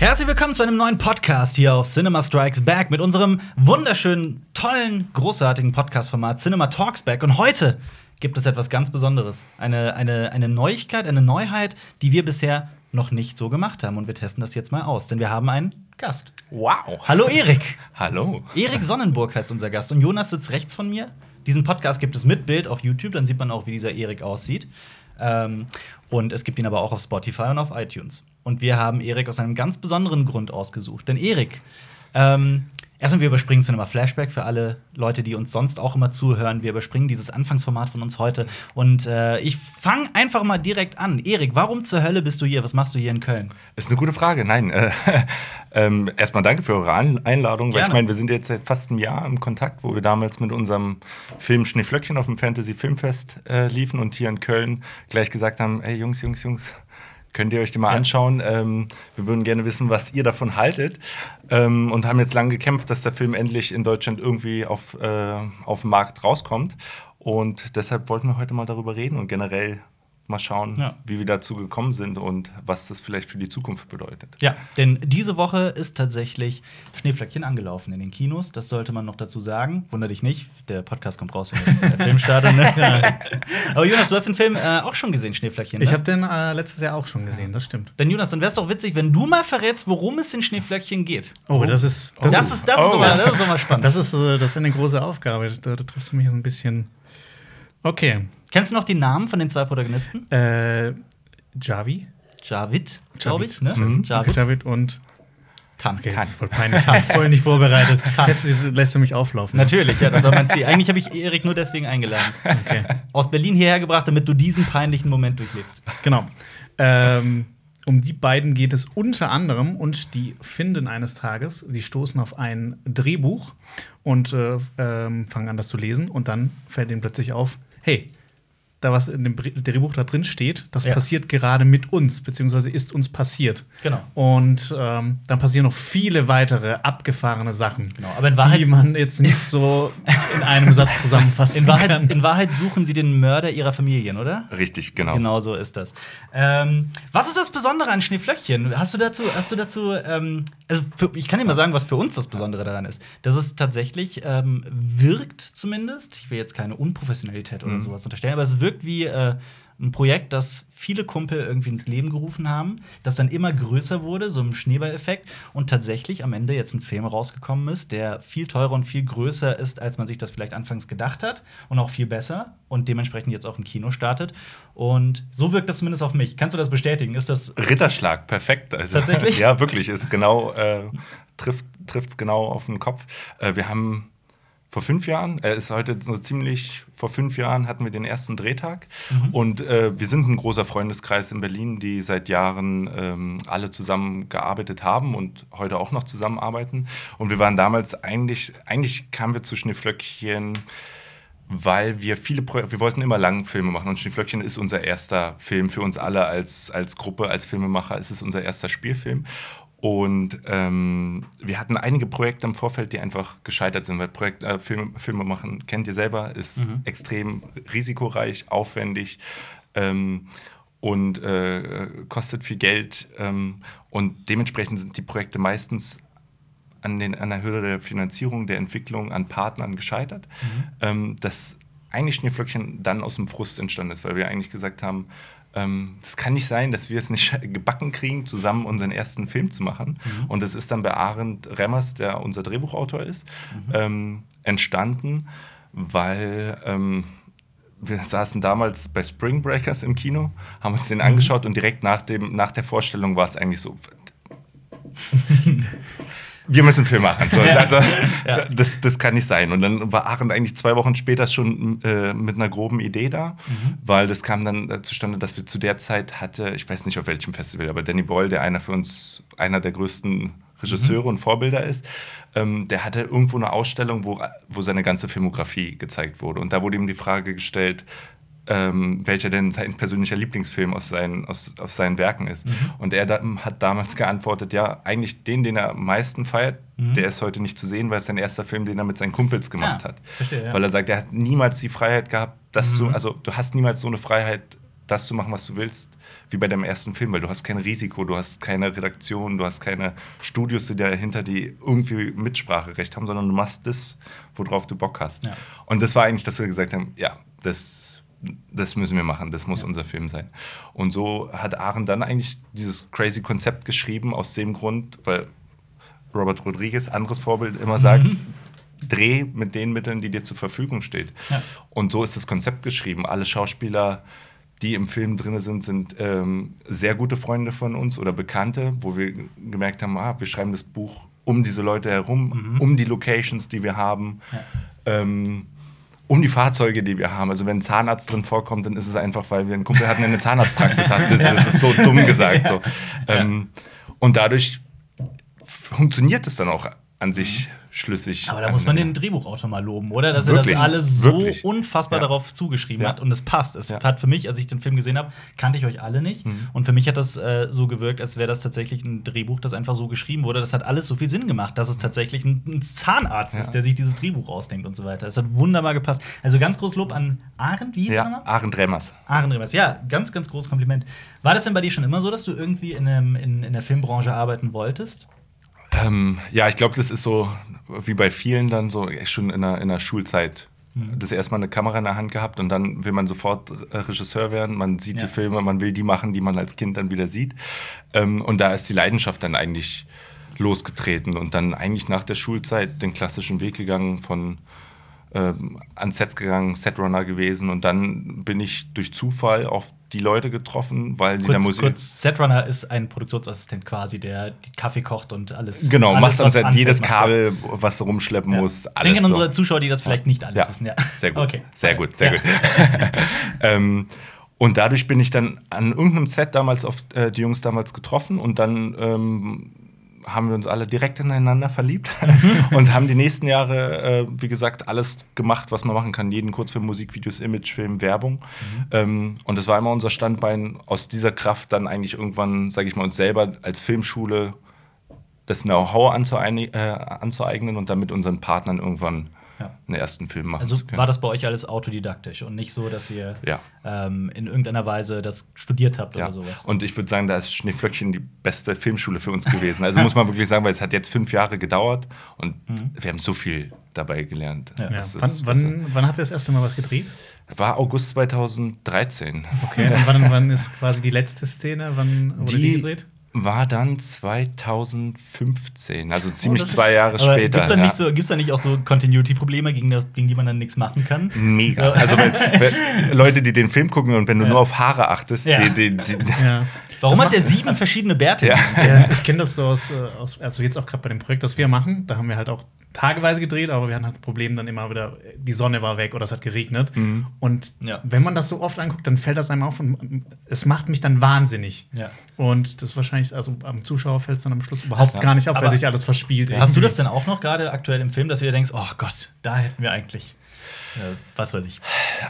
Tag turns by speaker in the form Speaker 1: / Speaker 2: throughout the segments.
Speaker 1: Herzlich willkommen zu einem neuen Podcast hier auf Cinema Strikes Back mit unserem wunderschönen, tollen, großartigen Podcast-Format Cinema Talks Back. Und heute gibt es etwas ganz Besonderes. Eine, eine, eine Neuigkeit, eine Neuheit, die wir bisher noch nicht so gemacht haben. Und wir testen das jetzt mal aus, denn wir haben einen Gast.
Speaker 2: Wow.
Speaker 1: Hallo Erik.
Speaker 2: Hallo.
Speaker 1: Erik Sonnenburg heißt unser Gast. Und Jonas sitzt rechts von mir. Diesen Podcast gibt es mit Bild auf YouTube, dann sieht man auch, wie dieser Erik aussieht. Ähm, und es gibt ihn aber auch auf Spotify und auf iTunes. Und wir haben Erik aus einem ganz besonderen Grund ausgesucht. Denn Erik, ähm, erstmal, wir überspringen Cinema Flashback für alle Leute, die uns sonst auch immer zuhören. Wir überspringen dieses Anfangsformat von uns heute. Und äh, ich fange einfach mal direkt an. Erik, warum zur Hölle bist du hier? Was machst du hier in Köln?
Speaker 2: Ist eine gute Frage. Nein, äh, ähm, erstmal danke für eure Einladung, weil
Speaker 1: Gerne.
Speaker 2: ich meine, wir sind jetzt seit fast einem Jahr im Kontakt, wo wir damals mit unserem Film Schneeflöckchen auf dem Fantasy Filmfest äh, liefen und hier in Köln gleich gesagt haben: Hey Jungs, Jungs, Jungs. Könnt ihr euch die mal
Speaker 1: Ja.
Speaker 2: anschauen? Ähm, wir würden gerne wissen, was ihr davon haltet. Ähm, und haben jetzt lange gekämpft, dass der Film endlich in Deutschland irgendwie auf, äh, auf den Markt rauskommt. Und deshalb wollten wir heute mal darüber reden und generell mal schauen,
Speaker 1: Ja.
Speaker 2: wie wir dazu gekommen sind und was das vielleicht für die Zukunft bedeutet.
Speaker 1: Ja, denn diese Woche ist tatsächlich Schneeflöckchen angelaufen in den Kinos. Das sollte man noch dazu sagen. Wunder dich nicht, der Podcast kommt raus, wenn der Film startet. Ne? Aber Jonas, du hast den Film äh, auch schon gesehen, Schneeflöckchen. Ne?
Speaker 3: Ich habe den äh, letztes Jahr auch schon gesehen, das stimmt.
Speaker 1: Denn Jonas, dann wäre es doch witzig, wenn du mal verrätst, worum es in Schneeflöckchen geht.
Speaker 3: Oh, das ist
Speaker 1: Das, ist, das, ist,
Speaker 2: oh.
Speaker 1: immer, das ist immer spannend.
Speaker 3: das ist, äh, das ist eine große Aufgabe. Da, da triffst du mich so ein bisschen. Okay.
Speaker 1: Kennst du noch die Namen von den zwei Protagonisten?
Speaker 3: Äh, Javi.
Speaker 1: Javid, glaube ich. Ne?
Speaker 3: Mhm.
Speaker 1: Javid.
Speaker 3: Javid und.
Speaker 1: Tan.
Speaker 3: Okay, das ist voll peinlich. Ich bin voll nicht vorbereitet. Jetzt lässt du mich auflaufen.
Speaker 1: Natürlich, ja, das war mein Ziel. Eigentlich habe ich Erik nur deswegen eingeladen.
Speaker 3: Okay.
Speaker 1: Aus Berlin hierher gebracht, damit du diesen peinlichen Moment durchlebst.
Speaker 3: Genau. Ähm, um die beiden geht es unter anderem und die finden eines Tages, die stoßen auf ein Drehbuch und äh, ähm, fangen an, das zu lesen und dann fällt ihnen plötzlich auf, hey, da was in dem Drehbuch da drin steht, das
Speaker 1: Ja.
Speaker 3: passiert gerade mit uns, beziehungsweise ist uns passiert.
Speaker 1: Genau.
Speaker 3: Und ähm, dann passieren noch viele weitere abgefahrene Sachen,
Speaker 1: Genau, aber in Wahrheit-
Speaker 3: die man jetzt nicht so in einem Satz zusammenfassen
Speaker 1: In Wahrheit,
Speaker 3: kann.
Speaker 1: in Wahrheit suchen sie den Mörder ihrer Familien, oder?
Speaker 2: Richtig, genau.
Speaker 1: Genau so ist das. Ähm, was ist das Besondere an Schneeflöckchen? Hast du dazu, hast du dazu, ähm, also für, ich kann dir mal sagen, was für uns das Besondere daran ist. Dass es tatsächlich ähm, wirkt, zumindest. Ich will jetzt keine Unprofessionalität oder sowas unterstellen, aber es wirkt wie äh, ein Projekt, das viele Kumpel irgendwie ins Leben gerufen haben, das dann immer größer wurde, so ein Schneeballeffekt, und tatsächlich am Ende jetzt ein Film rausgekommen ist, der viel teurer und viel größer ist, als man sich das vielleicht anfangs gedacht hat und auch viel besser und dementsprechend jetzt auch im Kino startet. Und so wirkt das zumindest auf mich. Kannst du das bestätigen? Ist das
Speaker 2: Ritterschlag, perfekt. Also,
Speaker 1: Tatsächlich?
Speaker 2: ja, wirklich, ist genau, äh, trifft es genau auf den Kopf. Äh, wir haben vor fünf Jahren, er ist heute so ziemlich, vor fünf Jahren hatten wir den ersten Drehtag. Und äh, wir sind ein großer Freundeskreis in Berlin, die seit Jahren ähm, alle zusammen gearbeitet haben und heute auch noch zusammenarbeiten. Und wir waren damals eigentlich, eigentlich kamen wir zu Schneeflöckchen weil wir viele Projekte, wir wollten immer Langfilme machen und Schneeflöckchen ist unser erster Film für uns alle als, als Gruppe, als Filmemacher, es ist unser erster Spielfilm. Und ähm, wir hatten einige Projekte im Vorfeld, die einfach gescheitert sind, weil Projekt, äh, Filme, Filme machen, kennt ihr selber, ist extrem risikoreich, aufwendig ähm, und äh, kostet viel Geld. Ähm, und dementsprechend sind die Projekte meistens an, den, an der Höhe der Finanzierung, der Entwicklung, an Partnern gescheitert. Ähm, dass eigentlich Schneeflöckchen dann aus dem Frust entstanden ist, weil wir eigentlich gesagt haben, das kann nicht sein, dass wir es nicht gebacken kriegen, zusammen unseren ersten Film zu machen. Und das ist dann bei Arend Remmers, der unser Drehbuchautor ist, ähm, entstanden, weil ähm, wir saßen damals bei Spring Breakers im Kino, haben uns den angeschaut und direkt nach, dem, nach der Vorstellung war es eigentlich so, wir müssen einen Film machen. So, also,
Speaker 1: Ja.
Speaker 2: das, das kann nicht sein. Und dann war Aaron eigentlich zwei Wochen später schon äh, mit einer groben Idee da, weil das kam dann äh, zustande, dass wir zu der Zeit hatte, ich weiß nicht auf welchem Festival, aber Danny Boyle, der einer für uns, einer der größten Regisseure und Vorbilder ist, ähm, der hatte irgendwo eine Ausstellung, wo, wo seine ganze Filmografie gezeigt wurde. Und da wurde ihm die Frage gestellt, ähm, welcher denn sein persönlicher Lieblingsfilm aus seinen, aus, aus seinen Werken ist. Und er da, hat damals geantwortet, ja, eigentlich den, den er am meisten feiert, der ist heute nicht zu sehen, weil es sein erster Film, den er mit seinen Kumpels gemacht
Speaker 1: Ah,
Speaker 2: hat.
Speaker 1: verstehe, ja.
Speaker 2: Weil er sagt, er hat niemals die Freiheit gehabt, dass du, also du hast niemals so eine Freiheit das zu machen, was du willst, wie bei deinem ersten Film, weil du hast kein Risiko, du hast keine Redaktion, du hast keine Studios, die dahinter, die irgendwie Mitspracherecht haben, sondern du machst das, worauf du Bock hast.
Speaker 1: Ja.
Speaker 2: Und das war eigentlich, dass wir gesagt haben, ja, das, das müssen wir machen, das muss unser Film sein. Und so hat Aaron dann eigentlich dieses crazy Konzept geschrieben, aus dem Grund, weil Robert Rodriguez, anderes Vorbild, immer sagt, dreh mit den Mitteln, die dir zur Verfügung steht.
Speaker 1: Ja.
Speaker 2: Und so ist das Konzept geschrieben. Alle Schauspieler, die im Film drin sind, sind ähm, sehr gute Freunde von uns oder Bekannte, wo wir gemerkt haben, ah, wir schreiben das Buch um diese Leute herum, um die Locations, die wir haben,
Speaker 1: Ja.
Speaker 2: ähm, um die Fahrzeuge, die wir haben. Also wenn ein Zahnarzt drin vorkommt, dann ist es einfach, weil wir einen Kumpel hatten, der eine Zahnarztpraxis hat. Das, das ist so dumm gesagt. So. Ähm, und dadurch funktioniert es dann auch an sich schlüssig.
Speaker 1: Aber da muss man den Drehbuchautor mal loben, oder? Dass er
Speaker 2: Wirklich,
Speaker 1: das alles so
Speaker 2: wirklich.
Speaker 1: unfassbar
Speaker 2: Ja.
Speaker 1: darauf zugeschrieben
Speaker 2: Ja.
Speaker 1: hat und es passt. Es
Speaker 2: Ja.
Speaker 1: hat für mich, als ich den Film gesehen habe, kannte ich euch alle nicht.
Speaker 2: Mhm.
Speaker 1: Und für mich hat das äh, so gewirkt, als wäre das tatsächlich ein Drehbuch, das einfach so geschrieben wurde. Das hat alles so viel Sinn gemacht, dass es tatsächlich ein, ein Zahnarzt ist, der sich dieses Drehbuch ausdenkt und so weiter. Es hat wunderbar gepasst. Also ganz groß Lob an Arend, wie hieß er
Speaker 2: Ja,
Speaker 1: nochmal?
Speaker 2: Aaron Dremers.
Speaker 1: Aaron Remers, ja, ganz, ganz großes Kompliment. War das denn bei dir schon immer so, dass du irgendwie in, einem, in, in der Filmbranche arbeiten wolltest?
Speaker 2: Ähm, ja, ich glaube, das ist so wie bei vielen dann so schon in der, in der Schulzeit.
Speaker 1: Mhm.
Speaker 2: Das erstmal eine Kamera in der Hand gehabt und dann will man sofort äh, Regisseur werden. Man sieht
Speaker 1: Ja.
Speaker 2: die Filme, man will die machen, die man als Kind dann wieder sieht. Ähm, und da ist die Leidenschaft dann eigentlich losgetreten und dann eigentlich nach der Schulzeit den klassischen Weg gegangen von ähm, ans Sets gegangen, Setrunner gewesen und dann bin ich durch Zufall auf die Leute getroffen, weil die da
Speaker 1: Kurz,
Speaker 2: Musik.
Speaker 1: kurz, Setrunner ist ein Produktionsassistent quasi, der die Kaffee kocht und alles.
Speaker 2: Genau,
Speaker 1: alles,
Speaker 2: machst am Set jedes. Kabel, was du rumschleppen
Speaker 1: Ja.
Speaker 2: musst.
Speaker 1: Ich
Speaker 2: Alles
Speaker 1: denke an
Speaker 2: so.
Speaker 1: unsere Zuschauer, die das vielleicht nicht alles wissen. Ja.
Speaker 2: Sehr gut.
Speaker 1: Okay.
Speaker 2: Sehr gut, sehr
Speaker 1: Ja.
Speaker 2: gut. ähm, und dadurch bin ich dann an irgendeinem Set damals auf äh, die Jungs damals getroffen und dann ähm, haben wir uns alle direkt ineinander verliebt und haben die nächsten Jahre, äh, wie gesagt, alles gemacht, was man machen kann. Jeden Kurzfilm, Musikvideos, Imagefilm, Werbung. Ähm, und das war immer unser Standbein, aus dieser Kraft dann eigentlich irgendwann, sage ich mal, uns selber als Filmschule das Know-how anzueignen, äh, anzueignen und dann mit unseren Partnern irgendwann
Speaker 1: Ja.
Speaker 2: einen ersten Film machen
Speaker 1: Also
Speaker 2: zu können.
Speaker 1: war das bei euch alles autodidaktisch und nicht so, dass ihr
Speaker 2: Ja.
Speaker 1: ähm, in irgendeiner Weise das studiert habt
Speaker 2: Ja.
Speaker 1: oder sowas.
Speaker 2: Und ich würde sagen, da ist Schneeflöckchen die beste Filmschule für uns gewesen. Also muss man wirklich sagen, weil es hat jetzt fünf Jahre gedauert und wir haben so viel dabei gelernt.
Speaker 1: Ja.
Speaker 3: Ja.
Speaker 2: Das ist
Speaker 3: Wann, wann, wann habt ihr das erste Mal was gedreht?
Speaker 2: War August 2013.
Speaker 3: Okay. Und wann, wann ist quasi die letzte Szene? Wann wurde die,
Speaker 2: Die
Speaker 3: gedreht?
Speaker 2: War dann 2015, also ziemlich
Speaker 1: Oh,
Speaker 2: zwei
Speaker 1: ist-
Speaker 2: Jahre
Speaker 1: aber
Speaker 2: später.
Speaker 1: Gibt's da,
Speaker 2: ja.
Speaker 1: nicht so, gibt's da nicht auch so Continuity-Probleme, gegen, gegen die man dann nichts machen kann?
Speaker 2: Mega. Also wenn, wenn Leute, die den Film gucken und wenn du
Speaker 1: Ja.
Speaker 2: nur auf Haare achtest,
Speaker 1: Ja.
Speaker 2: die, die, die,
Speaker 3: Ja.
Speaker 1: Warum
Speaker 3: Das
Speaker 1: hat der sieben verschiedene Bärte?
Speaker 2: Ja.
Speaker 3: Ja, ich kenne das so aus, äh, aus, also jetzt auch gerade bei dem Projekt, das wir machen. Da haben wir halt auch tageweise gedreht, aber wir hatten halt das Problem dann immer wieder, die Sonne war weg oder es hat geregnet. Und
Speaker 1: Ja.
Speaker 3: wenn man das so oft anguckt, dann fällt das einem auf und es macht mich dann wahnsinnig.
Speaker 1: Ja.
Speaker 3: Und das ist wahrscheinlich, also am Zuschauer fällt es dann am Schluss überhaupt
Speaker 1: Hast-
Speaker 3: gar nicht auf, weil sich alles verspielt.
Speaker 1: Hast du
Speaker 3: irgendwie.
Speaker 1: das denn auch noch gerade aktuell im Film, dass du dir denkst, oh Gott, da hätten wir eigentlich, äh, was weiß ich.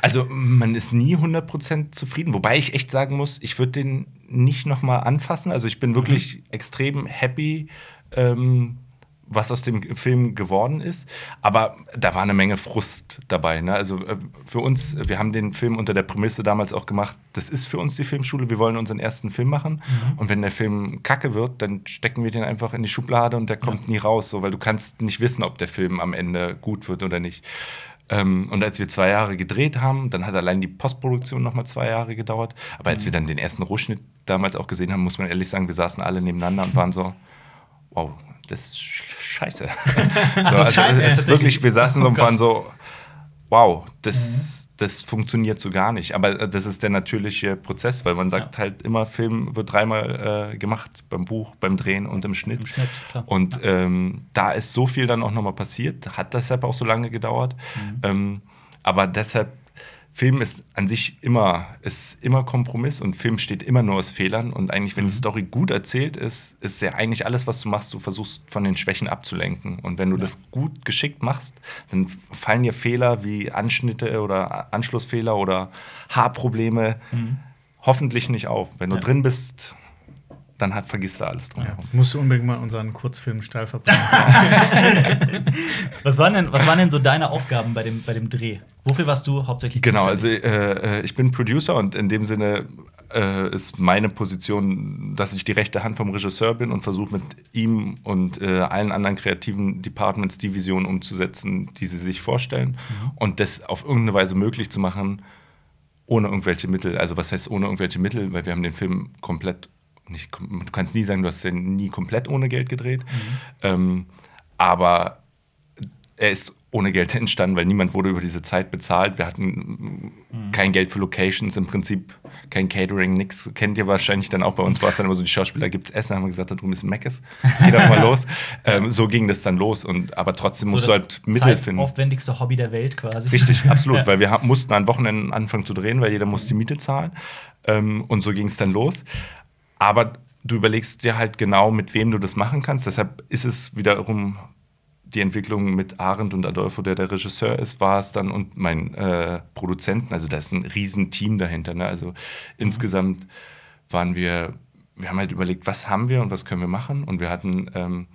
Speaker 2: Also man ist nie 100% zufrieden. Wobei ich echt sagen muss, ich würde den nicht noch mal anfassen. Also ich bin wirklich extrem happy, ähm, was aus dem Film geworden ist. Aber da war eine Menge Frust dabei. Ne? Also äh, für uns, wir haben den Film unter der Prämisse damals auch gemacht, das ist für uns die Filmschule, wir wollen unseren ersten Film machen. Und wenn der Film kacke wird, dann stecken wir den einfach in die Schublade und der kommt nie raus. So, weil du kannst nicht wissen, ob der Film am Ende gut wird oder nicht. Ähm, und als wir zwei Jahre gedreht haben, dann hat allein die Postproduktion noch mal zwei Jahre gedauert. Aber als wir dann den ersten Rohschnitt damals auch gesehen haben, muss man ehrlich sagen, wir saßen alle nebeneinander und waren so, wow, das ist sch- scheiße. so, also,
Speaker 1: scheiße,
Speaker 2: es ist wirklich, wir saßen
Speaker 1: Oh
Speaker 2: und waren so, wow, das, das funktioniert so gar nicht. Aber äh, das ist der natürliche Prozess, weil man sagt halt immer, Film wird dreimal äh, gemacht, beim Buch, beim Drehen und im Schnitt.
Speaker 1: Im Schnitt.
Speaker 2: Und ähm, da ist so viel dann auch nochmal passiert, hat deshalb auch so lange gedauert.
Speaker 1: Mhm.
Speaker 2: Ähm, aber deshalb, Film ist an sich immer, ist immer Kompromiss und Film steht immer nur aus Fehlern. Und eigentlich, wenn die
Speaker 1: Mhm.
Speaker 2: Story gut erzählt ist, ist ja eigentlich alles, was du machst, du versuchst von den Schwächen abzulenken. Und wenn du das gut geschickt machst, dann fallen dir Fehler wie Anschnitte oder Anschlussfehler oder Haarprobleme hoffentlich nicht auf. Wenn du
Speaker 1: Mhm. Ja.
Speaker 2: drin bist, dann hat, vergisst er alles
Speaker 3: Ja.
Speaker 2: drumherum.
Speaker 3: Musst du unbedingt mal unseren Kurzfilm steil verbrennen.
Speaker 1: Was waren denn, was waren denn so deine Aufgaben bei dem, bei dem Dreh? Wofür warst du hauptsächlich
Speaker 2: Genau, also
Speaker 1: zuständig?
Speaker 2: äh, äh, ich bin Producer und in dem Sinne äh, ist meine Position, dass ich die rechte Hand vom Regisseur bin und versuche mit ihm und äh, allen anderen kreativen Departments die Vision umzusetzen, die sie sich vorstellen und das auf irgendeine Weise möglich zu machen, ohne irgendwelche Mittel. Also was heißt ohne irgendwelche Mittel? Weil wir haben den Film komplett, nicht, du kannst nie sagen, du hast den nie komplett ohne Geld gedreht, ähm, aber er ist ohne Geld entstanden, weil niemand wurde über diese Zeit bezahlt. Wir hatten mm, kein Geld für Locations, im Prinzip kein Catering, nix. Kennt ihr wahrscheinlich dann auch. Bei uns war es dann immer so, die Schauspieler gibt es Essen, haben wir gesagt, da drüben ist ein Meckes. Geh doch mal los. Ähm, so ging das dann los. Und, aber trotzdem musst
Speaker 1: so
Speaker 2: du
Speaker 1: das
Speaker 2: halt Mittel finden.
Speaker 1: zeitaufwendigste Hobby der Welt quasi.
Speaker 2: Richtig, absolut,
Speaker 1: Ja.
Speaker 2: weil wir mussten an Wochenenden anfangen zu drehen, weil jeder muss die Miete zahlen. Ähm, und so ging es dann los. Aber du überlegst dir halt genau, mit wem du das machen kannst. Deshalb ist es wiederum die Entwicklung mit Arendt und Adolfo, der der Regisseur ist, war es dann und mein äh, Produzenten. Also da ist ein riesen Team dahinter. Ne? Also insgesamt waren wir, wir haben halt überlegt, was haben wir und was können wir machen. Und wir hatten ähm,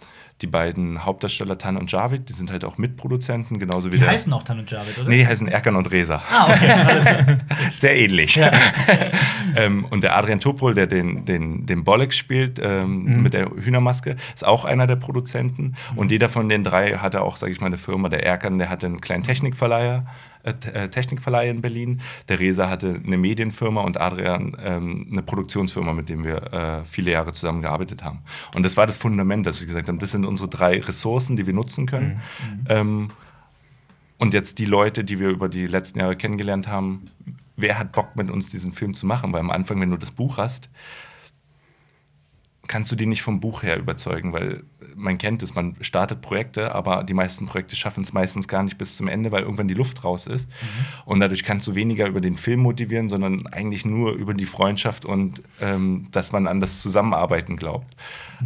Speaker 2: die beiden Hauptdarsteller Tan und Javid, die sind halt auch Mitproduzenten, genauso wie
Speaker 1: Die
Speaker 2: der.
Speaker 1: heißen auch Tan und Javid, oder?
Speaker 2: Nee, die heißen Erkan und Reza.
Speaker 1: Ah, okay, alles klar.
Speaker 2: Sehr ähnlich. ähm, und der Adrian Topol, der den, den, den Bolek spielt, ähm, mit der Hühnermaske, ist auch einer der Produzenten. Und jeder von den drei hatte auch, sage ich mal, eine Firma. Der Erkan, der hatte einen kleinen Technikverleiher. Äh, Technikverleih in Berlin. Der Reza hatte eine Medienfirma und Adrian ähm, eine Produktionsfirma, mit dem wir äh, viele Jahre zusammengearbeitet haben. Und das war das Fundament, dass wir gesagt haben, das sind unsere drei Ressourcen, die wir nutzen können. Ähm, und jetzt die Leute, die wir über die letzten Jahre kennengelernt haben, wer hat Bock mit uns diesen Film zu machen? Weil am Anfang, wenn du das Buch hast, kannst du die nicht vom Buch her überzeugen, weil man kennt es, man startet Projekte, aber die meisten Projekte schaffen es meistens gar nicht bis zum Ende, weil irgendwann die Luft raus ist. Und dadurch kannst du weniger über den Film motivieren, sondern eigentlich nur über die Freundschaft und ähm, dass man an das Zusammenarbeiten glaubt.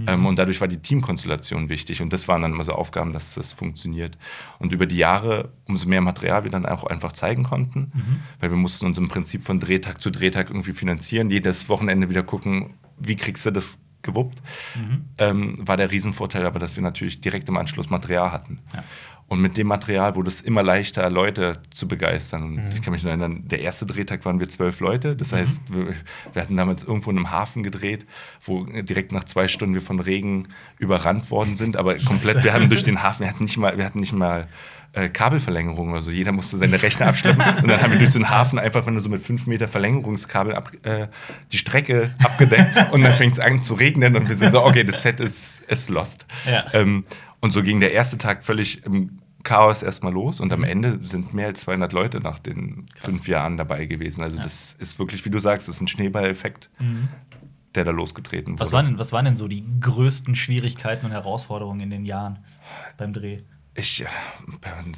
Speaker 2: Ähm, und dadurch war die Teamkonstellation wichtig und das waren dann immer so Aufgaben, dass das funktioniert. Und über die Jahre, umso mehr Material wir dann auch einfach zeigen konnten, weil wir mussten uns im Prinzip von Drehtag zu Drehtag irgendwie finanzieren, jedes Wochenende wieder gucken, wie kriegst du das gewuppt, ähm, war der Riesenvorteil aber, dass wir natürlich direkt im Anschluss Material hatten.
Speaker 1: Ja.
Speaker 2: Und mit dem Material wurde es immer leichter, Leute zu begeistern. Und Ich kann mich noch erinnern, der erste Drehtag waren wir zwölf Leute. Das heißt, wir, wir hatten damals irgendwo in einem Hafen gedreht, wo direkt nach zwei Stunden wir von Regen überrannt worden sind. Aber komplett, wir haben durch den Hafen, wir hatten nicht mal, wir hatten nicht mal äh, Kabelverlängerung oder so. Jeder musste seine Rechner abschleppen. und dann haben wir durch den Hafen einfach, wenn du so mit fünf Meter Verlängerungskabel ab, äh, die Strecke abgedeckt und dann fängt es an zu regnen und wir sind so, okay, das Set ist, ist lost.
Speaker 1: Ja.
Speaker 2: Ähm, und so ging der erste Tag völlig im Chaos erstmal los und am Ende sind mehr als 200 Leute nach den fünf Jahren dabei gewesen. Also das ist wirklich, wie du sagst, das ist ein Schneeballeffekt, der da losgetreten wurde.
Speaker 1: Was waren, denn, was waren denn so die größten Schwierigkeiten und Herausforderungen in den Jahren beim Dreh?
Speaker 2: Ich, äh,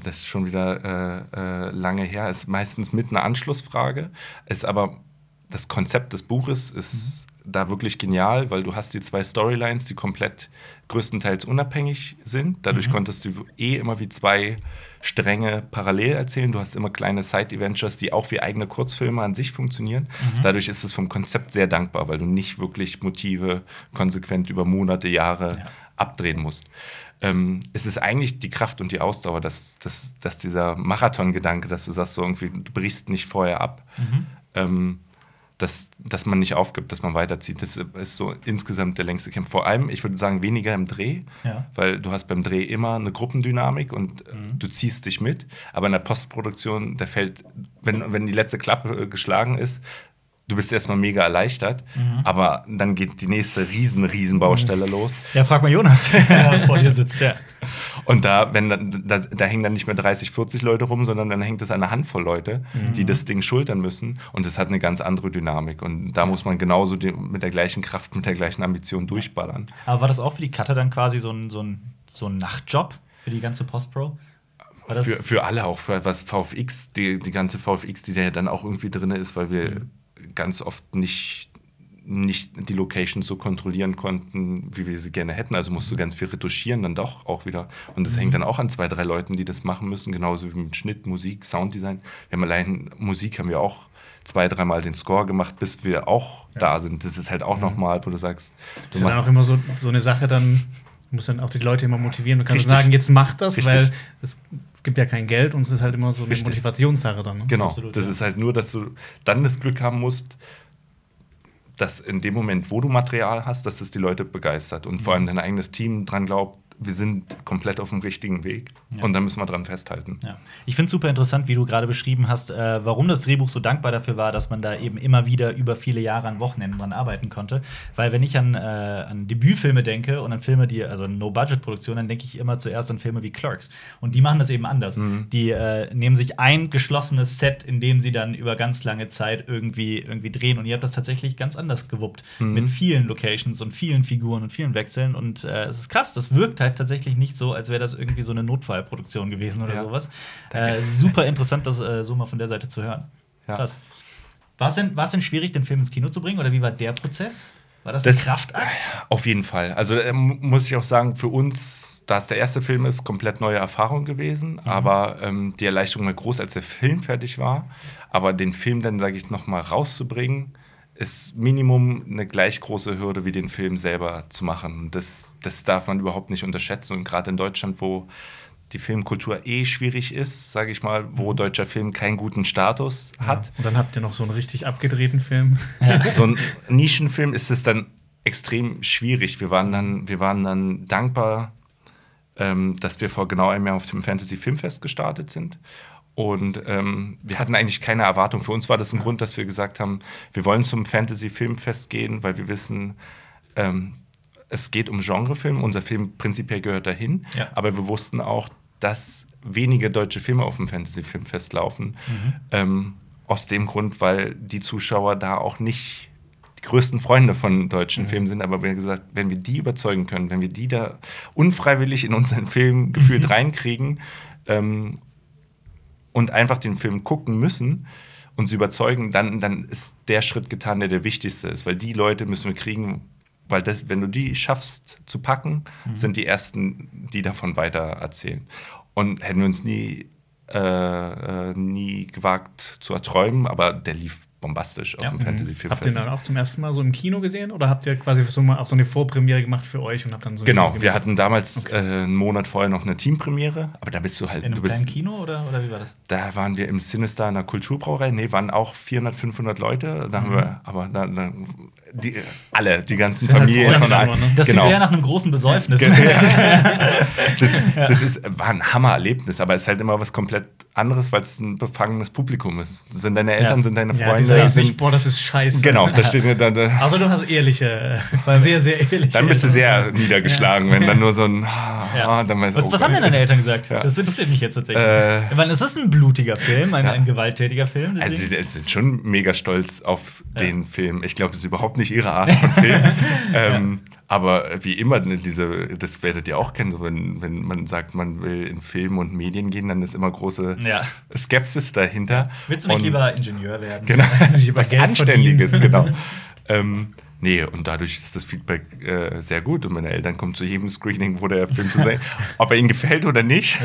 Speaker 2: das ist schon wieder äh, äh, lange her, ist meistens mit einer Anschlussfrage, ist aber das Konzept des Buches ist da wirklich genial, weil du hast die zwei Storylines, die komplett größtenteils unabhängig sind. Dadurch konntest du eh immer wie zwei Stränge parallel erzählen. Du hast immer kleine Side-Adventures, die auch wie eigene Kurzfilme an sich funktionieren. Dadurch ist es vom Konzept sehr dankbar, weil du nicht wirklich Motive konsequent über Monate, Jahre
Speaker 1: Ja.
Speaker 2: abdrehen musst. Ähm, es ist eigentlich die Kraft und die Ausdauer, dass, dass, dass dieser Marathon-Gedanke, dass du sagst, so irgendwie, du brichst nicht vorher ab, ähm, dass, dass man nicht aufgibt, dass man weiterzieht. Das ist so insgesamt der längste Kampf. Vor allem, ich würde sagen, weniger im Dreh,
Speaker 1: Ja.
Speaker 2: weil du hast beim Dreh immer eine Gruppendynamik und äh, du ziehst dich mit. Aber in der Postproduktion, der fällt, wenn, wenn die letzte Klappe äh, geschlagen ist, du bist erstmal mega erleichtert, aber dann geht die nächste riesen, riesen Baustelle los.
Speaker 1: Ja, frag mal Jonas, der vor dir sitzt. Ja.
Speaker 2: Und da, wenn dann- da, da hängen dann nicht mehr 30, 40 Leute rum, sondern dann hängt es an einer Handvoll Leute, die das Ding schultern müssen. Und es hat eine ganz andere Dynamik. Und da muss man genauso die, mit der gleichen Kraft, mit der gleichen Ambition durchballern.
Speaker 1: Aber war das auch für die Cutter dann quasi so ein, so ein, so ein Nachtjob für die ganze Postpro? Das
Speaker 2: Für, für alle, auch für was VFX, die, die ganze VFX, die da ja dann auch irgendwie drin ist, weil wir ganz oft nicht nicht die Locations so kontrollieren konnten, wie wir sie gerne hätten. Also musst du ganz viel retuschieren, dann doch auch wieder. Und das hängt dann auch an zwei, drei Leuten, die das machen müssen, genauso wie mit Schnitt, Musik, Sounddesign. Wir haben allein Musik haben wir auch zwei, dreimal den Score gemacht, bis wir auch
Speaker 3: Ja.
Speaker 2: da sind. Das ist halt auch nochmal, wo du sagst,
Speaker 3: Das
Speaker 2: du
Speaker 3: ist dann auch immer so, so eine Sache, dann du musst dann auch die Leute immer motivieren. Du kannst
Speaker 2: Richtig.
Speaker 3: sagen, jetzt mach das,
Speaker 2: Richtig.
Speaker 3: weil es, es gibt ja kein Geld und es ist halt immer so eine
Speaker 2: Richtig.
Speaker 3: Motivationssache dann. Ne?
Speaker 2: Genau,
Speaker 1: Absolut,
Speaker 2: das
Speaker 1: ja.
Speaker 2: ist halt nur, dass du dann das Glück haben musst, dass in dem Moment, wo du Material hast, dass es die Leute begeistert und
Speaker 1: Mhm.
Speaker 2: vor allem dein eigenes Team dran glaubt, wir sind komplett auf dem richtigen Weg
Speaker 1: Ja.
Speaker 2: und da müssen wir dran festhalten.
Speaker 1: Ja. Ich finde es super interessant, wie du gerade beschrieben hast, äh, warum das Drehbuch so dankbar dafür war, dass man da eben immer wieder über viele Jahre an Wochenenden dran arbeiten konnte. Weil wenn ich an, äh, an Debütfilme denke und an Filme, die, also No-Budget-Produktionen, dann denke ich immer zuerst an Filme wie Clerks. Und die machen das eben anders. Die äh, nehmen sich ein geschlossenes Set, in dem sie dann über ganz lange Zeit irgendwie, irgendwie drehen. Und ihr habt das tatsächlich ganz anders gewuppt. Mit vielen Locations und vielen Figuren und vielen Wechseln. Und äh, es ist krass, das wirkt halt tatsächlich nicht so, als wäre das irgendwie so eine Notfallproduktion gewesen oder
Speaker 2: Ja.
Speaker 1: sowas. Äh, super interessant, das äh, so mal von der Seite zu hören.
Speaker 2: Ja.
Speaker 1: Krass. War es denn, war's denn schwierig, den Film ins Kino zu bringen oder wie war der Prozess? War das,
Speaker 2: Das-
Speaker 1: ein Kraftakt?
Speaker 2: Auf jeden Fall. Also äh, mu- muss ich auch sagen, für uns, da es der erste Film ist, komplett neue Erfahrung gewesen.
Speaker 1: Mhm.
Speaker 2: Aber ähm, die Erleichterung war groß, als der Film fertig war. Aber den Film dann, sage ich, noch mal rauszubringen, ist Minimum eine gleich große Hürde wie den Film selber zu machen. Und Das, das darf man überhaupt nicht unterschätzen. Und gerade in Deutschland, wo die Filmkultur eh schwierig ist, sage ich mal,
Speaker 1: Mhm.
Speaker 2: wo deutscher Film keinen guten Status hat,
Speaker 3: Und dann habt ihr noch so einen richtig abgedrehten Film.
Speaker 2: so ein Nischenfilm ist es dann extrem schwierig. Wir waren dann, wir waren dann dankbar, ähm, dass wir vor genau einem Jahr auf dem Fantasy Filmfest gestartet sind. Und ähm, wir hatten eigentlich keine Erwartung. Für uns war das ein Grund, dass wir gesagt haben, wir wollen zum Fantasy Filmfest gehen, weil wir wissen, ähm, es geht um Genrefilm. Unser Film prinzipiell gehört dahin.
Speaker 1: Ja.
Speaker 2: Aber wir wussten auch, dass wenige deutsche Filme auf dem Fantasy Filmfest laufen. Ähm, aus dem Grund, weil die Zuschauer da auch nicht die größten Freunde von deutschen Filmen sind. Aber wir haben gesagt, wenn wir die überzeugen können, wenn wir die da unfreiwillig in unseren Film gefühlt reinkriegen ähm, und einfach den Film gucken müssen und sie überzeugen, dann, dann ist der Schritt getan, der der wichtigste ist. Weil die Leute müssen wir kriegen, weil das, wenn du die schaffst zu packen, sind die ersten, die davon weiter erzählen. Und hätten wir uns nie, äh, äh, nie gewagt zu erträumen, aber der lief bombastisch auf
Speaker 1: Ja.
Speaker 2: dem Fantasy-Film.
Speaker 3: Habt ihr ihn dann auch zum ersten Mal so im Kino gesehen oder habt ihr quasi so mal auch so eine Vorpremiere gemacht für euch und habt dann so ein
Speaker 2: Genau, wir hatten damals äh, einen Monat vorher noch eine Teampremiere, aber da bist du halt,
Speaker 1: In einem kleinen Kino oder, oder wie war das?
Speaker 2: da waren wir im Sinister in der Kulturbrauerei, nee, waren auch 400, 500 Leute, da haben wir, aber da, da, die, alle, die ganzen
Speaker 3: halt
Speaker 2: Familien
Speaker 3: Freunde
Speaker 2: von
Speaker 3: nur, ne?
Speaker 2: allen.
Speaker 1: Das
Speaker 2: genau.
Speaker 1: eher nach einem großen Besäufnis.
Speaker 2: das, das ist, war ein Hammererlebnis, aber es ist halt immer was komplett anderes, weil es ein befangenes Publikum ist. Das sind deine Eltern,
Speaker 1: Ja.
Speaker 2: sind deine
Speaker 3: Ja,
Speaker 2: Freunde.
Speaker 3: dieser ist nicht, boah, das ist scheiße.
Speaker 2: genau, da steht da, da,
Speaker 3: Also du hast ehrliche, äh, sehr, sehr ehrliche.
Speaker 2: dann bist du sehr niedergeschlagen, wenn dann nur so ein, ah,
Speaker 1: Ja.
Speaker 2: dann weißt,
Speaker 1: Was,
Speaker 2: oh,
Speaker 1: was haben denn deine Eltern gesagt?
Speaker 2: Ja.
Speaker 1: Das interessiert mich jetzt tatsächlich.
Speaker 2: Äh,
Speaker 1: ich meine, es ist ein blutiger Film, ein,
Speaker 2: Ja.
Speaker 1: ein gewalttätiger Film.
Speaker 2: Also
Speaker 1: Deswegen.
Speaker 2: sie sind schon mega stolz auf
Speaker 1: Ja.
Speaker 2: den Film. Ich glaube, das ist überhaupt nicht ihre Art von Film. ähm, aber wie immer, ne, diese, das werdet ihr auch kennen, so wenn, wenn man sagt, man will in Film und Medien gehen, dann ist immer große
Speaker 1: Ja.
Speaker 2: Skepsis dahinter.
Speaker 1: Willst du nicht
Speaker 2: Und-
Speaker 1: lieber Ingenieur werden?
Speaker 2: Genau, was
Speaker 3: Geld
Speaker 2: Anständiges, genau. ähm, nee, und dadurch ist das Feedback äh, sehr gut. Und meine Eltern kommen zu jedem Screening, wo der Film zu sehen, ob er ihnen gefällt oder nicht.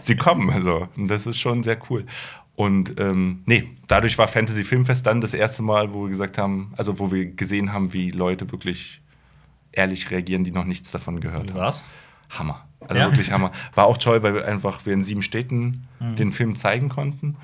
Speaker 2: Sie kommen, also. Und das ist schon sehr cool. Und ähm, nee, dadurch war Fantasy Filmfest dann das erste Mal, wo wir gesagt haben, also wo wir gesehen haben, wie Leute wirklich ehrlich reagieren, die noch nichts davon gehört haben.
Speaker 1: war's?
Speaker 2: Hammer. Also
Speaker 1: Ja?
Speaker 2: wirklich Hammer. War auch toll, weil wir einfach wir in sieben Städten
Speaker 1: Mhm.
Speaker 2: den Film zeigen konnten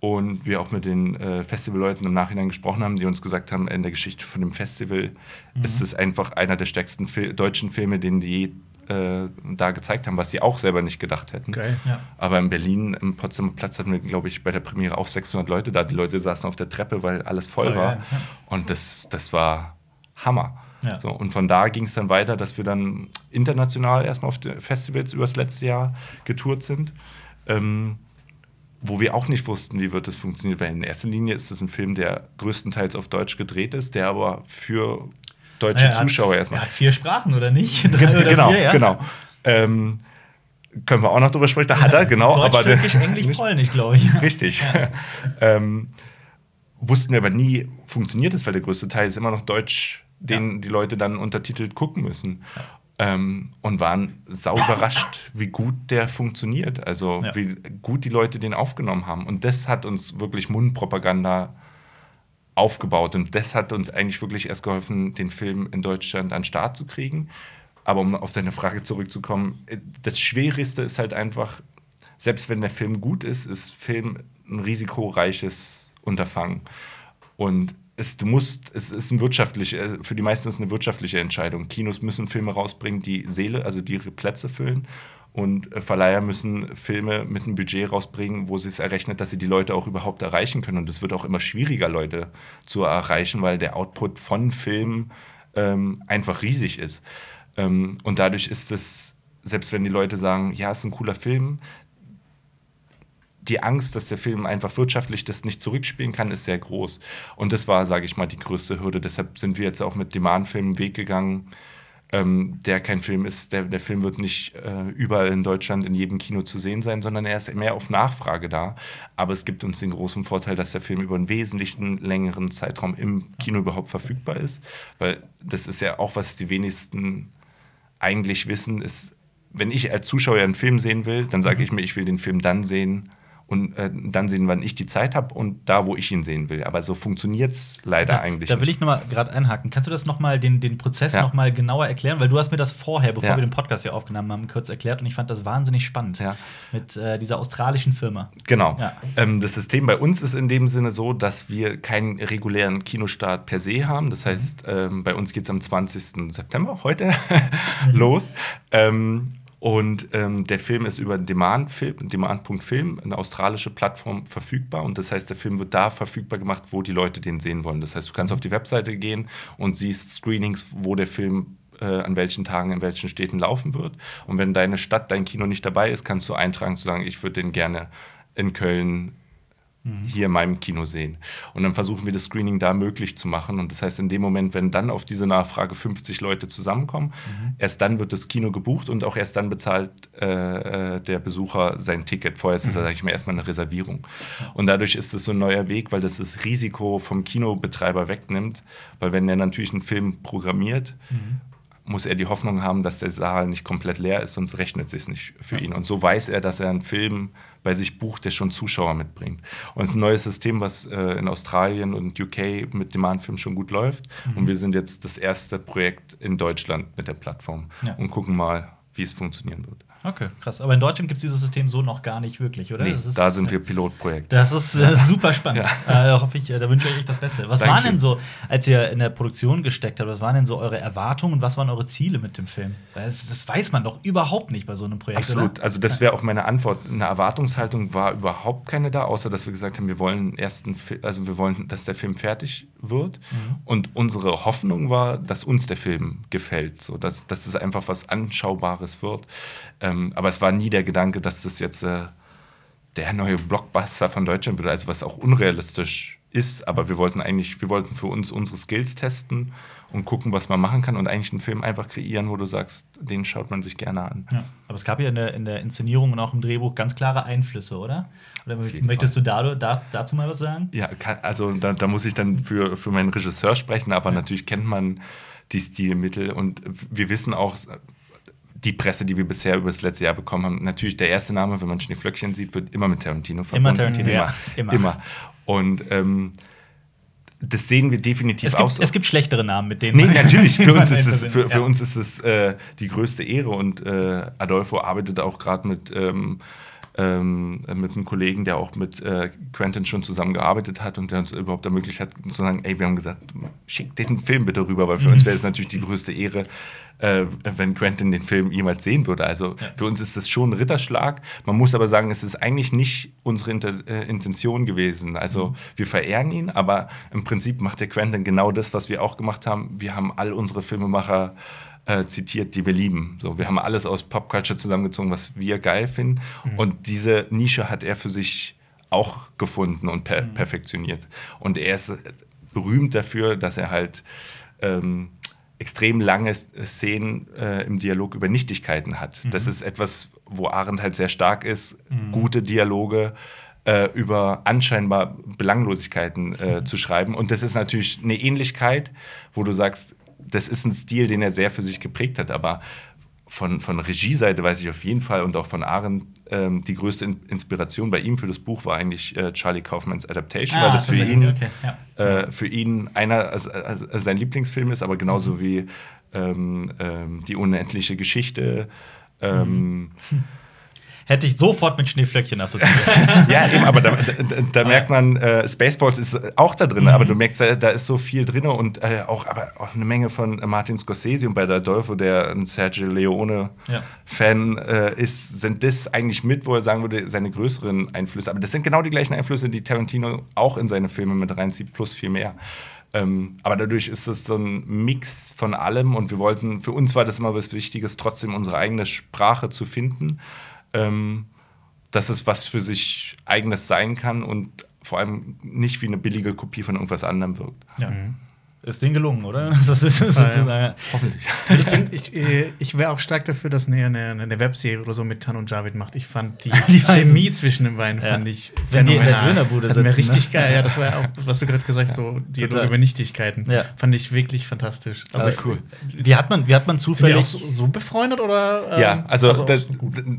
Speaker 2: und wir auch mit den äh, Festivalleuten im Nachhinein gesprochen haben, die uns gesagt haben, in der Geschichte von dem Festival
Speaker 1: Mhm.
Speaker 2: ist es einfach einer der stärksten Fil deutschen Filme, den die äh, da gezeigt haben, was sie auch selber nicht gedacht hätten.
Speaker 3: Geil.
Speaker 1: Ja.
Speaker 2: Aber in Berlin, im Potsdamer Platz, hatten wir, glaube ich, bei der Premiere auch 600 Leute da. Die Leute saßen auf der Treppe, weil alles voll,
Speaker 1: Voll
Speaker 2: war.
Speaker 1: ja.
Speaker 2: Und das, das war Hammer.
Speaker 1: Ja.
Speaker 2: So, und von da ging es dann weiter, dass wir dann international erstmal auf Festivals übers letzte Jahr getourt sind. Ähm, wo wir auch nicht wussten, wie wird das funktionieren, weil in erster Linie ist das ein Film, der größtenteils auf Deutsch gedreht ist, der aber für deutsche
Speaker 1: hat-
Speaker 2: Zuschauer erstmal
Speaker 1: Er hat vier Sprachen, oder nicht? Drei
Speaker 2: Ge-
Speaker 1: oder
Speaker 2: genau,
Speaker 1: vier, ja?
Speaker 2: genau. Ähm, können wir auch noch drüber sprechen? Da hat er, genau.
Speaker 1: Deutsch,
Speaker 2: aber
Speaker 1: Türkisch, Englisch, Polnisch, glaube ich.
Speaker 2: Richtig. ähm, wussten wir aber nie, funktioniert das, weil der größte Teil ist immer noch Deutsch, den
Speaker 1: Ja.
Speaker 2: die Leute dann untertitelt gucken müssen. Ähm, und waren sau überrascht, wie gut der funktioniert. Also
Speaker 1: Ja.
Speaker 2: wie gut die Leute den aufgenommen haben. Und das hat uns wirklich Mundpropaganda aufgebaut. Und das hat uns eigentlich wirklich erst geholfen, den Film in Deutschland an den Start zu kriegen. Aber um auf deine Frage zurückzukommen, äh, das Schwierigste ist halt einfach, selbst wenn der Film gut ist, ist Film ein risikoreiches Unterfangen. Und es, du musst, es ist ein wirtschaftlich, äh, für die meisten ist es eine wirtschaftliche Entscheidung. Kinos müssen Filme rausbringen, die Seele, also die ihre Plätze füllen. Und äh, Verleiher müssen Filme mit einem Budget rausbringen, wo sie es errechnet, dass sie die Leute auch überhaupt erreichen können. Und es wird auch immer schwieriger, Leute zu erreichen, weil der Output von Filmen ähm, einfach riesig ist. Ähm, und dadurch ist es, selbst wenn die Leute sagen, ja, es ist ein cooler Film, die Angst, dass der Film einfach wirtschaftlich das nicht zurückspielen kann, ist sehr groß. Und das war, sage ich mal, die größte Hürde. Deshalb sind wir jetzt auch mit Demand-Film einen Weg gegangen, ähm, der kein Film ist. Der, der Film wird nicht äh, überall in Deutschland in jedem Kino zu sehen sein, sondern er ist mehr auf Nachfrage da. Aber es gibt uns den großen Vorteil, dass der Film über einen wesentlichen längeren Zeitraum im Kino überhaupt verfügbar ist. Weil das ist ja auch, was die wenigsten eigentlich wissen, ist, wenn ich als Zuschauer einen Film sehen will, dann sage ich mir, ich will den Film dann sehen und äh, dann sehen, wann ich die Zeit habe und da, wo ich ihn sehen will. Aber so funktioniert es leider
Speaker 1: Da,
Speaker 2: eigentlich
Speaker 1: da will
Speaker 2: nicht.
Speaker 1: ich noch mal gerade einhaken. Kannst du das noch mal, den, den Prozess
Speaker 2: Ja.
Speaker 1: noch mal genauer erklären? Weil du hast mir das vorher, bevor
Speaker 2: Ja.
Speaker 1: wir den Podcast hier aufgenommen haben, kurz erklärt und ich fand das wahnsinnig spannend.
Speaker 2: Ja.
Speaker 1: Mit äh, dieser australischen Firma.
Speaker 2: Genau.
Speaker 1: Ja.
Speaker 2: Ähm, das System bei uns ist in dem Sinne so, dass wir keinen regulären Kinostart per se haben. Das heißt, ähm, bei uns geht es am 20. September, heute, los. Ähm, und ähm, der Film ist über Demand.film, Demand.film, eine australische Plattform, verfügbar. Und das heißt, der Film wird da verfügbar gemacht, wo die Leute den sehen wollen. Das heißt, du kannst auf die Webseite gehen und siehst Screenings, wo der Film äh, an welchen Tagen in welchen Städten laufen wird. Und wenn deine Stadt, dein Kino nicht dabei ist, kannst du eintragen zu sagen, ich würde den gerne in Köln hier in meinem Kino sehen. Und dann versuchen wir das Screening da möglich zu machen. Und das heißt, in dem Moment, wenn dann auf diese Nachfrage 50 Leute zusammenkommen, erst dann wird das Kino gebucht und auch erst dann bezahlt äh, äh, der Besucher sein Ticket. Vorher ist es, sage ich mal, erstmal eine Reservierung. Und dadurch ist es so ein neuer Weg, weil das das Risiko vom Kinobetreiber wegnimmt. Weil wenn er natürlich einen Film programmiert, muss er die Hoffnung haben, dass der Saal nicht komplett leer ist, sonst rechnet es nicht für ihn. Und so weiß er, dass er einen Film bei sich bucht, der schon Zuschauer mitbringt. Und es ist ein neues System, was äh, in Australien und UK mit Demand-Film schon gut läuft. Und wir sind jetzt das erste Projekt in Deutschland mit der Plattform
Speaker 1: Ja.
Speaker 2: und gucken mal, wie es funktionieren wird.
Speaker 1: Okay, krass. Aber in Deutschland gibt es dieses System so noch gar nicht wirklich, oder?
Speaker 2: Nee,
Speaker 1: ist-
Speaker 2: da sind wir Pilotprojekt.
Speaker 1: Das ist äh, super spannend. Äh, hoffe ich, äh, da wünsche ich euch das Beste. Was waren
Speaker 2: Dankeschön.
Speaker 1: denn so, als ihr in der Produktion gesteckt habt, was waren denn so eure Erwartungen und was waren eure Ziele mit dem Film? Das, das weiß man doch überhaupt nicht bei so einem Projekt,
Speaker 2: Absolut.
Speaker 1: oder?
Speaker 2: Also das wäre auch meine Antwort. Eine Erwartungshaltung war überhaupt keine da, außer dass wir gesagt haben, wir wollen ersten, also wir wollen, dass der Film fertig wird. Und unsere Hoffnung war, dass uns der Film gefällt, so dass, dass es einfach was Anschaubares wird. Ähm, aber es war nie der Gedanke, dass das jetzt äh, der neue Blockbuster von Deutschland wird, also was auch unrealistisch ist. Aber wir wollten eigentlich, wir wollten für uns unsere Skills testen und gucken, was man machen kann und eigentlich einen Film einfach kreieren, wo du sagst, den schaut man sich gerne an.
Speaker 1: Ja. Aber es gab ja in der, in der Inszenierung und auch im Drehbuch ganz klare Einflüsse, oder? Oder möchtest du da, da, dazu mal was sagen?
Speaker 2: Ja, kann, also da, da muss ich dann für, für meinen Regisseur sprechen, aber natürlich kennt man die Stilmittel und wir wissen auch, die Presse, die wir bisher über das letzte Jahr bekommen haben, natürlich der erste Name, wenn man Schneeflöckchen sieht, wird immer mit Tarantino verbunden.
Speaker 1: Tarantino, ja,
Speaker 2: immer.
Speaker 1: immer.
Speaker 2: immer. Und ähm, das sehen wir definitiv
Speaker 1: Es
Speaker 2: auch
Speaker 1: gibt,
Speaker 2: so.
Speaker 1: es gibt schlechtere Namen, mit denen
Speaker 2: Nee,
Speaker 1: man-
Speaker 2: natürlich. Für uns ist es, für, für
Speaker 1: Ja.
Speaker 2: uns ist es äh, die größte Ehre und äh, Adolfo arbeitet auch gerade mit, ähm, ähm, mit einem Kollegen, der auch mit äh, Quentin schon zusammengearbeitet hat und der uns überhaupt ermöglicht hat, zu sagen, ey, wir haben gesagt, schick den Film bitte rüber, weil für uns wäre es natürlich die größte Ehre, äh, wenn Quentin den Film jemals sehen würde. Also
Speaker 1: Ja.
Speaker 2: für uns ist das schon ein Ritterschlag. Man muss aber sagen, es ist eigentlich nicht unsere Inter äh, Intention gewesen. Also wir verehren ihn, aber im Prinzip macht der Quentin genau das, was wir auch gemacht haben. Wir haben all unsere Filmemacher äh, zitiert, die wir lieben. So, wir haben alles aus Popculture zusammengezogen, was wir geil finden. Und diese Nische hat er für sich auch gefunden und per perfektioniert. Und er ist äh, berühmt dafür, dass er halt ähm, extrem lange S- Szenen äh, im Dialog über Nichtigkeiten hat. Das ist etwas, wo Arendt halt sehr stark ist. Gute Dialoge äh, über anscheinbar Belanglosigkeiten äh, zu schreiben. Und das ist natürlich eine Ähnlichkeit, wo du sagst, das ist ein Stil, den er sehr für sich geprägt hat, aber von, von Regieseite weiß ich auf jeden Fall und auch von Aaron, ähm, die größte In Inspiration bei ihm für das Buch war eigentlich äh, Charlie Kaufmans Adaptation,
Speaker 1: Ah,
Speaker 2: weil das für ihn,
Speaker 1: okay, ja.
Speaker 2: äh, für ihn einer also, also sein Lieblingsfilm ist, aber genauso
Speaker 1: Mhm.
Speaker 2: wie ähm, ähm, die unendliche Geschichte. Ähm,
Speaker 1: Hätte ich sofort mit Schneeflöckchen assoziiert.
Speaker 2: Ja, eben, aber da, da, da merkt man, äh, Spaceballs ist auch da drin, aber du merkst, da, da ist so viel drin und äh, auch, aber auch eine Menge von Martin Scorsese und bei der Adolfo, der ein Sergio Leone-Fan äh, ist, sind das eigentlich mit, wo er sagen würde, seine größeren Einflüsse. Aber das sind genau die gleichen Einflüsse, die Tarantino auch in seine Filme mit reinzieht, plus viel mehr. Ähm, aber dadurch ist es so ein Mix von allem und wir wollten, für uns war das immer was Wichtiges, trotzdem unsere eigene Sprache zu finden. Ähm, dass es was für sich eigenes sein kann und vor allem nicht wie eine billige Kopie von irgendwas anderem wirkt.
Speaker 1: ja. Ist denen gelungen, oder? Das ist sozusagen.
Speaker 2: Hoffentlich.
Speaker 3: Deswegen, ich, äh, ich wäre auch stark dafür, dass eine, eine, eine Webserie oder so mit Tan und Javid macht. Ich fand die,
Speaker 1: Die
Speaker 3: Chemie zwischen den beiden
Speaker 1: Ja.
Speaker 3: fand ich
Speaker 1: Wenn die in der. Dönerbude
Speaker 3: mir
Speaker 1: sitzen,
Speaker 3: richtig
Speaker 1: ne?
Speaker 3: geil. Ja, das war ja auch, was du gerade gesagt hast, so Dialog über Nichtigkeiten.
Speaker 1: Ja.
Speaker 3: Fand ich wirklich fantastisch. Also
Speaker 1: Also cool. Wie hat man, wie hat man
Speaker 3: Sind die
Speaker 1: zufällig.
Speaker 3: auch so, so befreundet oder? ähm,
Speaker 2: Ja, also,
Speaker 3: auch
Speaker 2: das,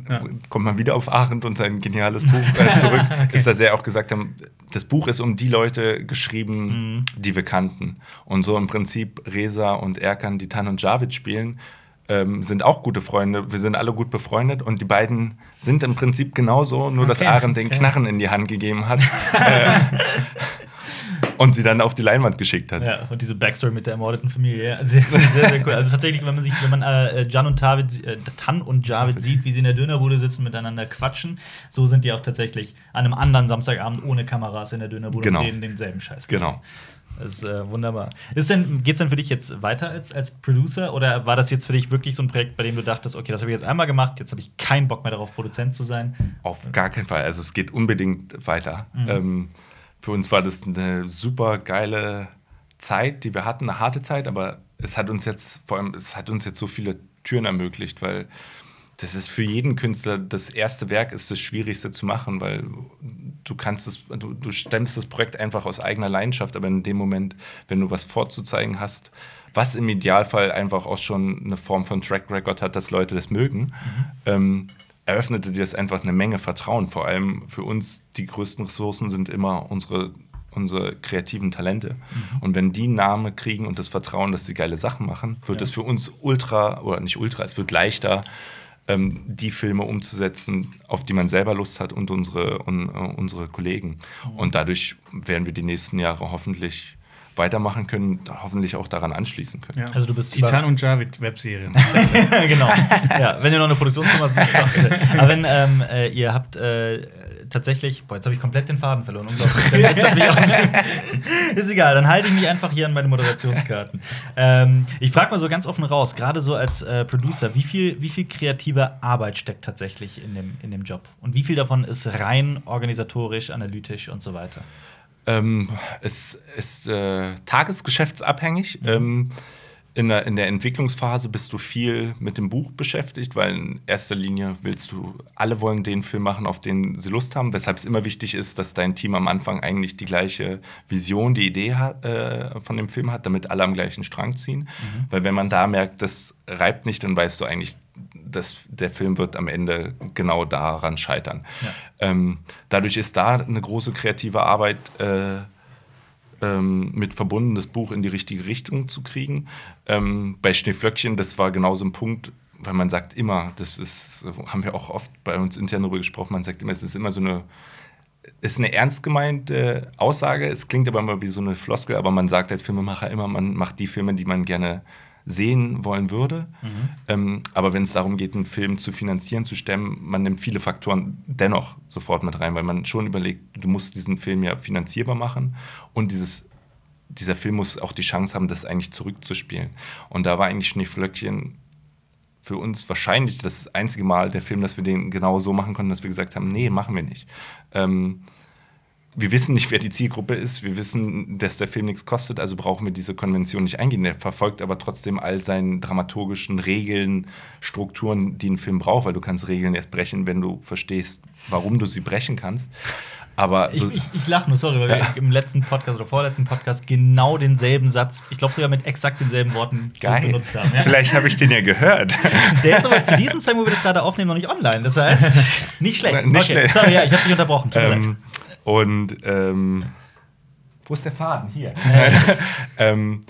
Speaker 3: Ja.
Speaker 2: kommt man wieder auf Arendt und sein geniales Buch äh, zurück, ist da sehr auch gesagt haben, das Buch ist um die Leute geschrieben,
Speaker 1: Mhm.
Speaker 2: die wir kannten. Und so im Prinzip Reza und Erkan, die Tan und Javid spielen, ähm, sind auch gute Freunde. Wir sind alle gut befreundet und die beiden sind im Prinzip genauso, nur dass
Speaker 3: Okay,
Speaker 2: Arendt den
Speaker 3: okay.
Speaker 2: Knarren in die Hand gegeben hat äh, und sie dann auf die Leinwand geschickt hat.
Speaker 1: Ja, und diese Backstory mit der ermordeten Familie. Ja, sehr, sehr, sehr cool. Also tatsächlich, wenn man sich, wenn man äh, Jan und David, äh, Tan und Javid sieht, wie sie in der Dönerbude sitzen, miteinander quatschen, so sind die auch tatsächlich an einem anderen Samstagabend ohne Kameras in der Dönerbude
Speaker 2: Genau.
Speaker 1: und reden denselben Scheiß.
Speaker 2: Genau.
Speaker 1: Das ist äh, wunderbar. Ist denn, geht's denn für dich jetzt weiter als, als Producer oder war das jetzt für dich wirklich so ein Projekt, bei dem du dachtest, okay, das habe ich jetzt einmal gemacht, jetzt habe ich keinen Bock mehr darauf, Produzent zu sein?
Speaker 2: Auf gar keinen Fall. Also es geht unbedingt weiter.
Speaker 1: Mhm.
Speaker 2: Ähm, für uns war das eine super geile Zeit, die wir hatten, eine harte Zeit, aber es hat uns jetzt, vor allem, es hat uns jetzt so viele Türen ermöglicht, weil das ist für jeden Künstler das erste Werk ist das Schwierigste zu machen, weil du kannst es, du, du stemmst das Projekt einfach aus eigener Leidenschaft, aber in dem Moment, wenn du was vorzuzeigen hast, was im Idealfall einfach auch schon eine Form von Track Record hat, dass Leute das mögen, ähm, eröffnete dir das einfach eine Menge Vertrauen. Vor allem für uns die größten Ressourcen sind immer unsere, unsere kreativen Talente. Und wenn die einen Namen kriegen und das Vertrauen, dass sie geile Sachen machen, wird es für uns ultra, oder nicht ultra, es wird leichter, ähm, die Filme umzusetzen, auf die man selber Lust hat und unsere, und, äh, unsere Kollegen. Und dadurch werden wir die nächsten Jahre hoffentlich weitermachen können, hoffentlich auch daran anschließen können.
Speaker 3: Ja.
Speaker 1: Also du bist
Speaker 3: Titan und Javid Webserien.
Speaker 1: genau. Ja, wenn ihr noch eine Produktionsfirma bitte. Aber wenn ähm, äh, ihr habt äh, tatsächlich, boah, jetzt habe ich komplett den Faden verloren. Ist egal, dann halte ich mich einfach hier an meine Moderationskarten. Ähm, ich frage mal so ganz offen raus, gerade so als äh, Producer, wie viel, wie viel kreative Arbeit steckt tatsächlich in dem, in dem Job? Und wie viel davon ist rein organisatorisch, analytisch und so weiter?
Speaker 2: Ähm, es ist äh, tagesgeschäftsabhängig.
Speaker 1: Mhm.
Speaker 2: Ähm, in, der, in der Entwicklungsphase bist du viel mit dem Buch beschäftigt, weil in erster Linie willst du, alle wollen den Film machen, auf den sie Lust haben, weshalb es immer wichtig ist, dass dein Team am Anfang eigentlich die gleiche Vision, die Idee hat, äh, von dem Film hat, damit alle am gleichen Strang ziehen.
Speaker 1: Mhm.
Speaker 2: Weil wenn man da merkt, das reibt nicht, dann weißt du eigentlich, dass der Film wird am Ende genau daran scheitern.
Speaker 1: Ja.
Speaker 2: Ähm, dadurch ist da eine große kreative Arbeit äh, ähm, mit verbunden, das Buch in die richtige Richtung zu kriegen. Ähm, bei Schneeflöckchen, das war genauso ein Punkt, weil man sagt immer, das ist, haben wir auch oft bei uns intern darüber gesprochen, man sagt immer, es ist immer so eine, ist eine ernst gemeinte Aussage, es klingt aber immer wie so eine Floskel, aber man sagt als Filmemacher immer, man macht die Filme, die man gerne sehen wollen würde. Ähm, aber wenn es darum geht, einen Film zu finanzieren, zu stemmen, man nimmt viele Faktoren dennoch sofort mit rein, weil man schon überlegt, du musst diesen Film ja finanzierbar machen und dieses, dieser Film muss auch die Chance haben, das eigentlich zurückzuspielen. Und da war eigentlich Schneeflöckchen für uns wahrscheinlich das einzige Mal der Film, dass wir den genau so machen konnten, dass wir gesagt haben, nee, machen wir nicht. Ähm, wir wissen nicht, wer die Zielgruppe ist. Wir wissen, dass der Film nichts kostet, also brauchen wir diese Konvention nicht eingehen. Der verfolgt aber trotzdem all seinen dramaturgischen Regeln, Strukturen, die ein Film braucht, weil du kannst Regeln erst brechen, wenn du verstehst, warum du sie brechen kannst. Aber
Speaker 1: Ich,
Speaker 2: so,
Speaker 1: ich, ich lache nur, sorry, weil wir im letzten Podcast oder vorletzten Podcast genau denselben Satz, ich glaube sogar mit exakt denselben Worten
Speaker 2: geil.
Speaker 1: benutzt haben. Ja.
Speaker 2: Vielleicht habe ich den ja gehört.
Speaker 1: Der ist aber zu diesem Zeitpunkt, wo wir das gerade aufnehmen, noch nicht online. Das heißt, nicht schlecht.
Speaker 2: Nicht
Speaker 1: okay,
Speaker 2: schlecht.
Speaker 1: sorry, ja, ich habe dich unterbrochen. Tut
Speaker 2: ähm, und ähm, wo ist der Faden? Hier. ähm,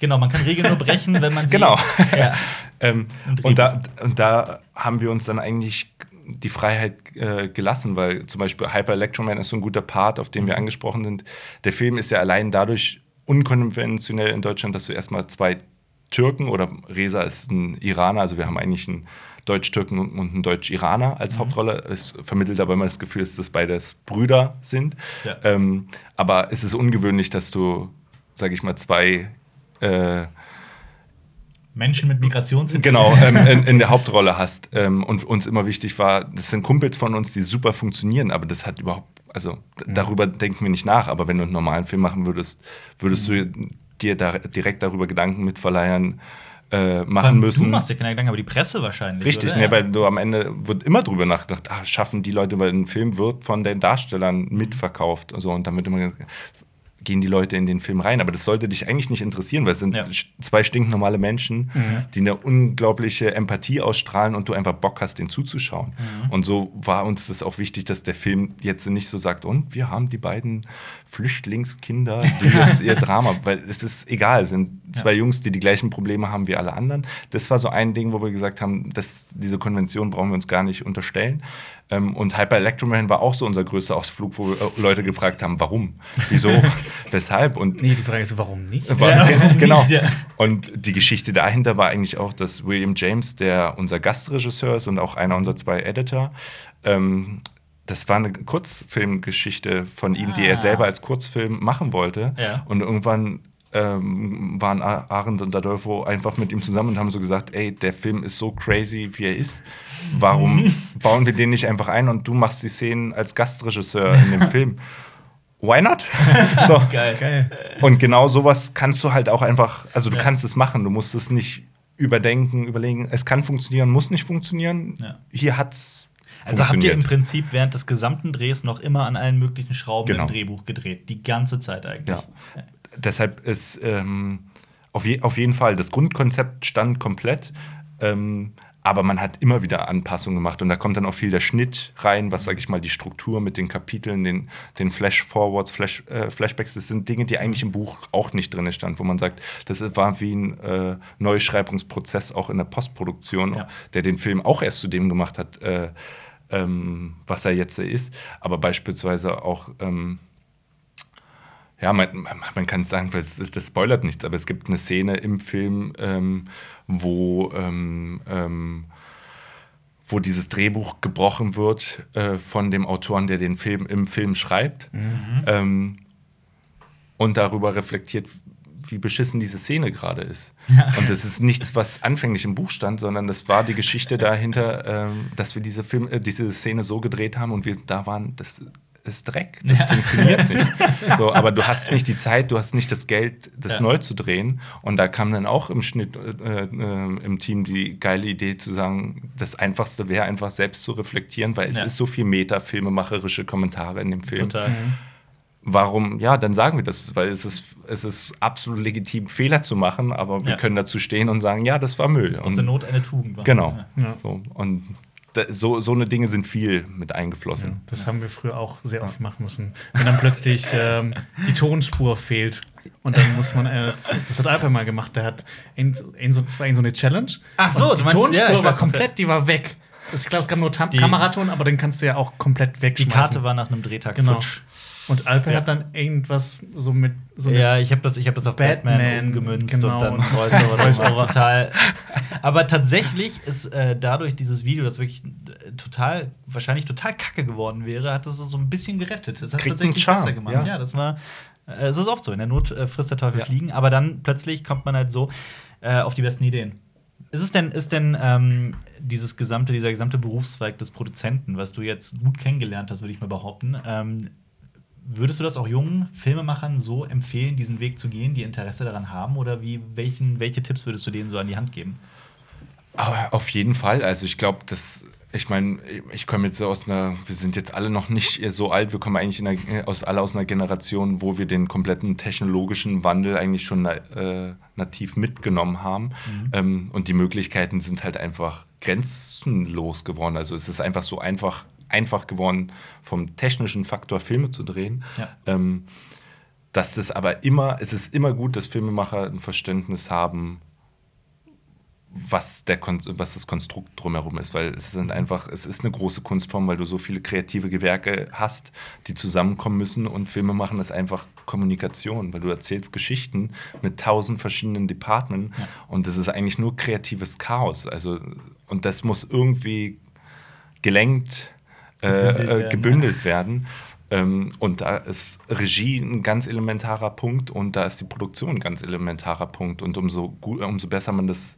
Speaker 1: Genau, man kann Regeln nur brechen, wenn man sie.
Speaker 2: Genau.
Speaker 1: Ja.
Speaker 2: Ähm,
Speaker 1: Und
Speaker 2: da, und da haben wir uns dann eigentlich die Freiheit äh, gelassen, weil zum Beispiel Hyper Electroman ist so ein guter Part, auf den wir angesprochen sind. Der Film ist ja allein dadurch unkonventionell in Deutschland, dass du erstmal zwei Türken oder Reza ist ein Iraner, also wir haben eigentlich einen Deutsch-Türken und einen Deutsch-Iraner als Hauptrolle. Es vermittelt aber immer das Gefühl, dass das beides Brüder sind.
Speaker 1: Ja.
Speaker 2: Ähm, aber es ist ungewöhnlich, dass du, sage ich mal, zwei äh,
Speaker 1: Menschen mit Migrationshintergrund.
Speaker 2: genau, ähm, in, in der Hauptrolle hast. Ähm, und uns immer wichtig war, das sind Kumpels von uns, die super funktionieren, aber das hat überhaupt, also d- darüber denken wir nicht nach. Aber wenn du einen normalen Film machen würdest, würdest du dir da direkt darüber Gedanken mit Verleihern äh, machen müssen.
Speaker 1: Du machst dir keine Gedanken, aber die Presse wahrscheinlich.
Speaker 2: Richtig,
Speaker 1: oder?
Speaker 2: ne, weil du am Ende wird immer drüber nachgedacht, ah, schaffen die Leute, weil ein Film wird von den Darstellern mitverkauft. Also, und dann wird immer gehen die Leute in den Film rein. Aber das sollte dich eigentlich nicht interessieren, weil es sind
Speaker 1: Ja.
Speaker 2: zwei stinknormale Menschen, die eine unglaubliche Empathie ausstrahlen und du einfach Bock hast, den zuzuschauen. Und so war uns das auch wichtig, dass der Film jetzt nicht so sagt, und wir haben die beiden Flüchtlingskinder, die jetzt ihr Drama, weil es ist egal, es sind zwei Jungs, die die gleichen Probleme haben wie alle anderen. Das war so ein Ding, wo wir gesagt haben, dass diese Konvention brauchen wir uns gar nicht unterstellen. Ähm, und Hyper Electroman war auch so unser größter Ausflug, wo wir, äh, Leute gefragt haben, warum, wieso, weshalb. Und
Speaker 3: Nee, die Frage ist, warum nicht?
Speaker 2: war,
Speaker 1: Ja, warum
Speaker 2: genau.
Speaker 1: nicht, ja.
Speaker 2: Und die Geschichte dahinter war eigentlich auch, dass William James, der unser Gastregisseur ist und auch einer unserer zwei Editor, ähm, das war eine Kurzfilmgeschichte von ihm, die er
Speaker 1: Ah.
Speaker 2: selber als Kurzfilm machen wollte.
Speaker 1: Ja.
Speaker 2: Und irgendwann ähm, waren Arendt und Adolfo einfach mit ihm zusammen und haben so gesagt, ey, der Film ist so crazy, wie er ist. Warum bauen wir den nicht einfach ein und du machst die Szenen als Gastregisseur in dem Film? Why not? so.
Speaker 1: Geil.
Speaker 3: Geil.
Speaker 2: Und genau sowas kannst du halt auch einfach, also du
Speaker 1: Ja.
Speaker 2: kannst es machen, du musst es nicht überdenken, überlegen. Es kann funktionieren, muss nicht funktionieren.
Speaker 1: Ja.
Speaker 2: Hier hat's
Speaker 1: Also habt ihr im. Prinzip während des gesamten Drehs noch immer an allen möglichen Schrauben
Speaker 2: Genau.
Speaker 1: im Drehbuch gedreht. Die ganze Zeit eigentlich.
Speaker 2: Ja. Deshalb ist ähm, auf, je, auf jeden Fall, das Grundkonzept stand komplett, ähm, aber man hat immer wieder Anpassungen gemacht und da kommt dann auch viel der Schnitt rein, was, sage ich mal, die Struktur mit den Kapiteln, den, den Flash-Forwards, Flash, äh, Flashbacks, das sind Dinge, die eigentlich im Buch auch nicht drin stand, wo man sagt, das war wie ein äh, Neuschreibungsprozess auch in der Postproduktion,
Speaker 1: Ja.
Speaker 2: der den Film auch erst zu dem gemacht hat, äh, ähm, was er jetzt ist, aber beispielsweise auch ähm, ja, man, man kann es sagen, weil es, das spoilert nichts, aber es gibt eine Szene im Film, ähm, wo, ähm, ähm, wo dieses Drehbuch gebrochen wird äh, von dem Autoren, der den Film im Film schreibt. Ähm, und darüber reflektiert, wie beschissen diese Szene gerade ist. Und das ist nichts, was anfänglich im Buch stand, sondern das war die Geschichte dahinter, ähm, dass wir diese, Film, äh, diese Szene so gedreht haben und wir da waren, das ist Dreck, das funktioniert nicht. So, aber du hast nicht die Zeit, du hast nicht das Geld, das
Speaker 1: Ja.
Speaker 2: neu zu drehen. Und da kam dann auch im Schnitt, äh, äh, im Team die geile Idee zu sagen, das Einfachste wäre einfach selbst zu reflektieren, weil es
Speaker 1: Ja.
Speaker 2: ist so viel Meta-filmemacherische Kommentare in dem Film
Speaker 1: Total.
Speaker 2: warum, ja, dann sagen wir das, weil es ist, es ist absolut legitim, Fehler zu machen, aber wir
Speaker 1: Ja.
Speaker 2: können dazu stehen und sagen, ja, das war Müll.
Speaker 1: Aus der Not eine Tugend. war.
Speaker 2: Genau. So, und da, so, so eine Dinge sind viel mit eingeflossen.
Speaker 3: Das haben wir früher auch sehr oft machen müssen. Wenn dann plötzlich ähm, die Tonspur fehlt. Und dann muss man, äh, das, das hat Alper mal gemacht, der hat in, in so, das war in so eine Challenge.
Speaker 1: Ach so,
Speaker 3: die
Speaker 1: meinst-
Speaker 3: Tonspur
Speaker 1: ja,
Speaker 3: war komplett, die war weg. Ich glaube, es gab nur Tam
Speaker 1: Die-
Speaker 3: Kameraton, aber den kannst du ja auch komplett
Speaker 1: Die
Speaker 3: wegschmeißen.
Speaker 1: Karte war nach einem Drehtag
Speaker 3: genau.
Speaker 1: futsch.
Speaker 3: Und Alper
Speaker 1: Ja.
Speaker 3: hat dann irgendwas so mit so
Speaker 1: Ja, ich habe das, ich hab das auf Batman,
Speaker 3: Batman,
Speaker 1: umgemünzt
Speaker 3: genau.
Speaker 1: und dann Voice-Over. Total. Aber tatsächlich ist äh, dadurch dieses Video, das wirklich äh, total, wahrscheinlich total kacke geworden wäre, hat es so ein bisschen gerettet. Das hat
Speaker 2: Kriegt
Speaker 1: tatsächlich besser gemacht.
Speaker 2: ja.
Speaker 1: Ja, das war. Äh, es ist oft so, in der Not äh, frisst der Teufel
Speaker 2: Ja.
Speaker 1: fliegen, aber dann plötzlich kommt man halt so äh, auf die besten Ideen. Ist es denn, ist denn ähm, dieses gesamte, dieser gesamte Berufszweig des Produzenten, was du jetzt gut kennengelernt hast, würde ich mal behaupten, ähm, Würdest du das auch jungen Filmemachern so empfehlen, diesen Weg zu gehen, die Interesse daran haben? Oder wie, welchen, welche Tipps würdest du denen so an die Hand geben?
Speaker 2: Aber auf jeden Fall. Also ich glaube, das ich meine, ich komme jetzt aus einer, wir sind jetzt alle noch nicht so alt, wir kommen eigentlich einer, aus, alle aus einer Generation, wo wir den kompletten technologischen Wandel eigentlich schon äh, nativ mitgenommen haben. Mhm. Ähm, und die Möglichkeiten sind halt einfach grenzenlos geworden. Also es ist einfach so einfach, einfach geworden, vom technischen Faktor Filme zu drehen. Ja. Ähm, dass das aber immer, es ist immer gut, dass Filmemacher ein Verständnis haben, was, der was das Konstrukt drumherum ist, weil es sind einfach, es ist eine große Kunstform, weil du so viele kreative Gewerke hast, die zusammenkommen müssen und Filme machen ist einfach Kommunikation, weil du erzählst Geschichten mit tausend verschiedenen Departments ja. und das ist eigentlich nur kreatives Chaos. Also und das muss irgendwie gelenkt, gebündelt, äh, werden, gebündelt ja. werden. Ähm, und da ist Regie ein ganz elementarer Punkt und da ist die Produktion ein ganz elementarer Punkt. Und umso, umso besser man das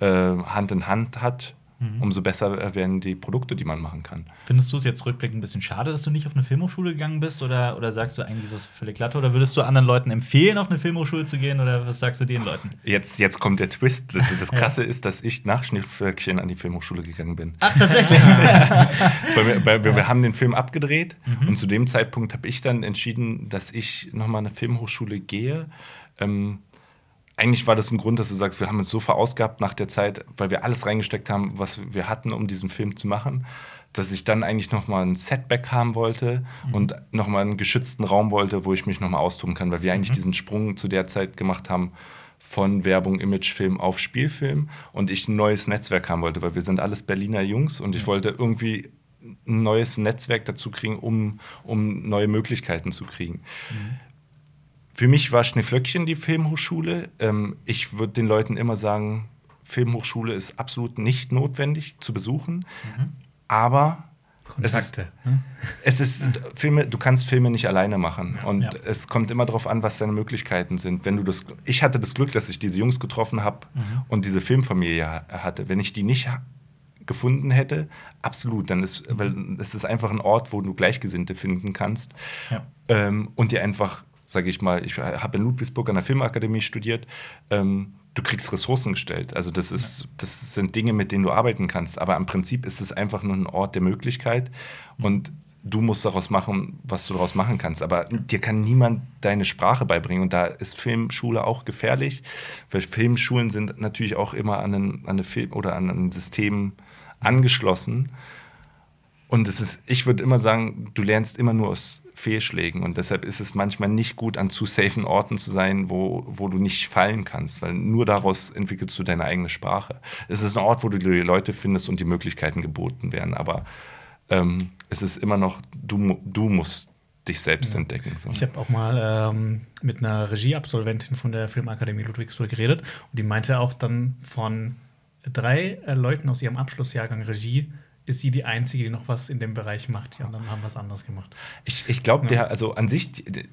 Speaker 2: äh, Hand in Hand hat, mhm. umso besser werden die Produkte, die man machen kann.
Speaker 1: Findest du es jetzt rückblickend ein bisschen schade, dass du nicht auf eine Filmhochschule gegangen bist? Oder, oder sagst du eigentlich, ist das völlig glatt? Oder würdest du anderen Leuten empfehlen, auf eine Filmhochschule zu gehen? Oder was sagst du den Leuten?
Speaker 2: Jetzt, jetzt kommt der Twist. Das Krasse ja. ist, dass ich nach Schneeflöckchen an die Filmhochschule gegangen bin.
Speaker 1: Ach, tatsächlich?
Speaker 2: weil wir, weil wir, wir, haben den Film abgedreht mhm. und zu dem Zeitpunkt habe ich dann entschieden, dass ich nochmal an eine Filmhochschule gehe. Ähm, eigentlich war das ein Grund, dass du sagst, wir haben uns so verausgabt nach der Zeit, weil wir alles reingesteckt haben, was wir hatten, um diesen Film zu machen, dass ich dann eigentlich noch mal ein Setback haben wollte mhm. und noch mal einen geschützten Raum wollte, wo ich mich noch mal austoben kann, weil wir eigentlich mhm. diesen Sprung zu der Zeit gemacht haben von Werbung, Imagefilm auf Spielfilm und ich ein neues Netzwerk haben wollte, weil wir sind alles Berliner Jungs und ich wollte irgendwie ein neues Netzwerk dazu kriegen, um, um neue Möglichkeiten zu kriegen. Mhm für mich war Schneeflöckchen die Filmhochschule. Ähm, ich würde den Leuten immer sagen, Filmhochschule ist absolut nicht notwendig zu besuchen, mhm. aber
Speaker 3: Kontakte.
Speaker 2: Es ist, ne? es ist Filme, du kannst Filme nicht alleine machen. Ja, und ja. es kommt immer darauf an, was deine Möglichkeiten sind. Wenn du das, ich hatte das Glück, dass ich diese Jungs getroffen habe mhm. und diese Filmfamilie hatte. Wenn ich die nicht gefunden hätte, absolut, dann ist, mhm. weil es ist einfach ein Ort, wo du Gleichgesinnte finden kannst ja. ähm, und dir einfach sage ich mal, ich habe in Ludwigsburg an der Filmakademie studiert. Ähm, du kriegst Ressourcen gestellt. Also das ist, das sind Dinge, mit denen du arbeiten kannst. Aber im Prinzip ist es einfach nur ein Ort der Möglichkeit und du musst daraus machen, was du daraus machen kannst. Aber dir kann niemand deine Sprache beibringen. Und da ist Filmschule auch gefährlich, weil Filmschulen sind natürlich auch immer an, einen, an eine Film oder an ein System angeschlossen. Und es ist, ich würde immer sagen, du lernst immer nur aus Fehlschlägen. Und deshalb ist es manchmal nicht gut, an zu safen Orten zu sein, wo, wo du nicht fallen kannst, weil nur daraus entwickelst du deine eigene Sprache. Es ist ein Ort, wo du die Leute findest und die Möglichkeiten geboten werden. Aber ähm, es ist immer noch, du, du musst dich selbst ja. entdecken.
Speaker 3: So. Ich habe auch mal ähm, mit einer Regieabsolventin von der Filmakademie Ludwigsburg geredet und die meinte auch dann von drei äh, Leuten aus ihrem Abschlussjahrgang Regie ist sie die Einzige, die noch was in dem Bereich macht. Die anderen haben was anderes gemacht.
Speaker 2: Ich, ich glaube, ja. also an sich, die,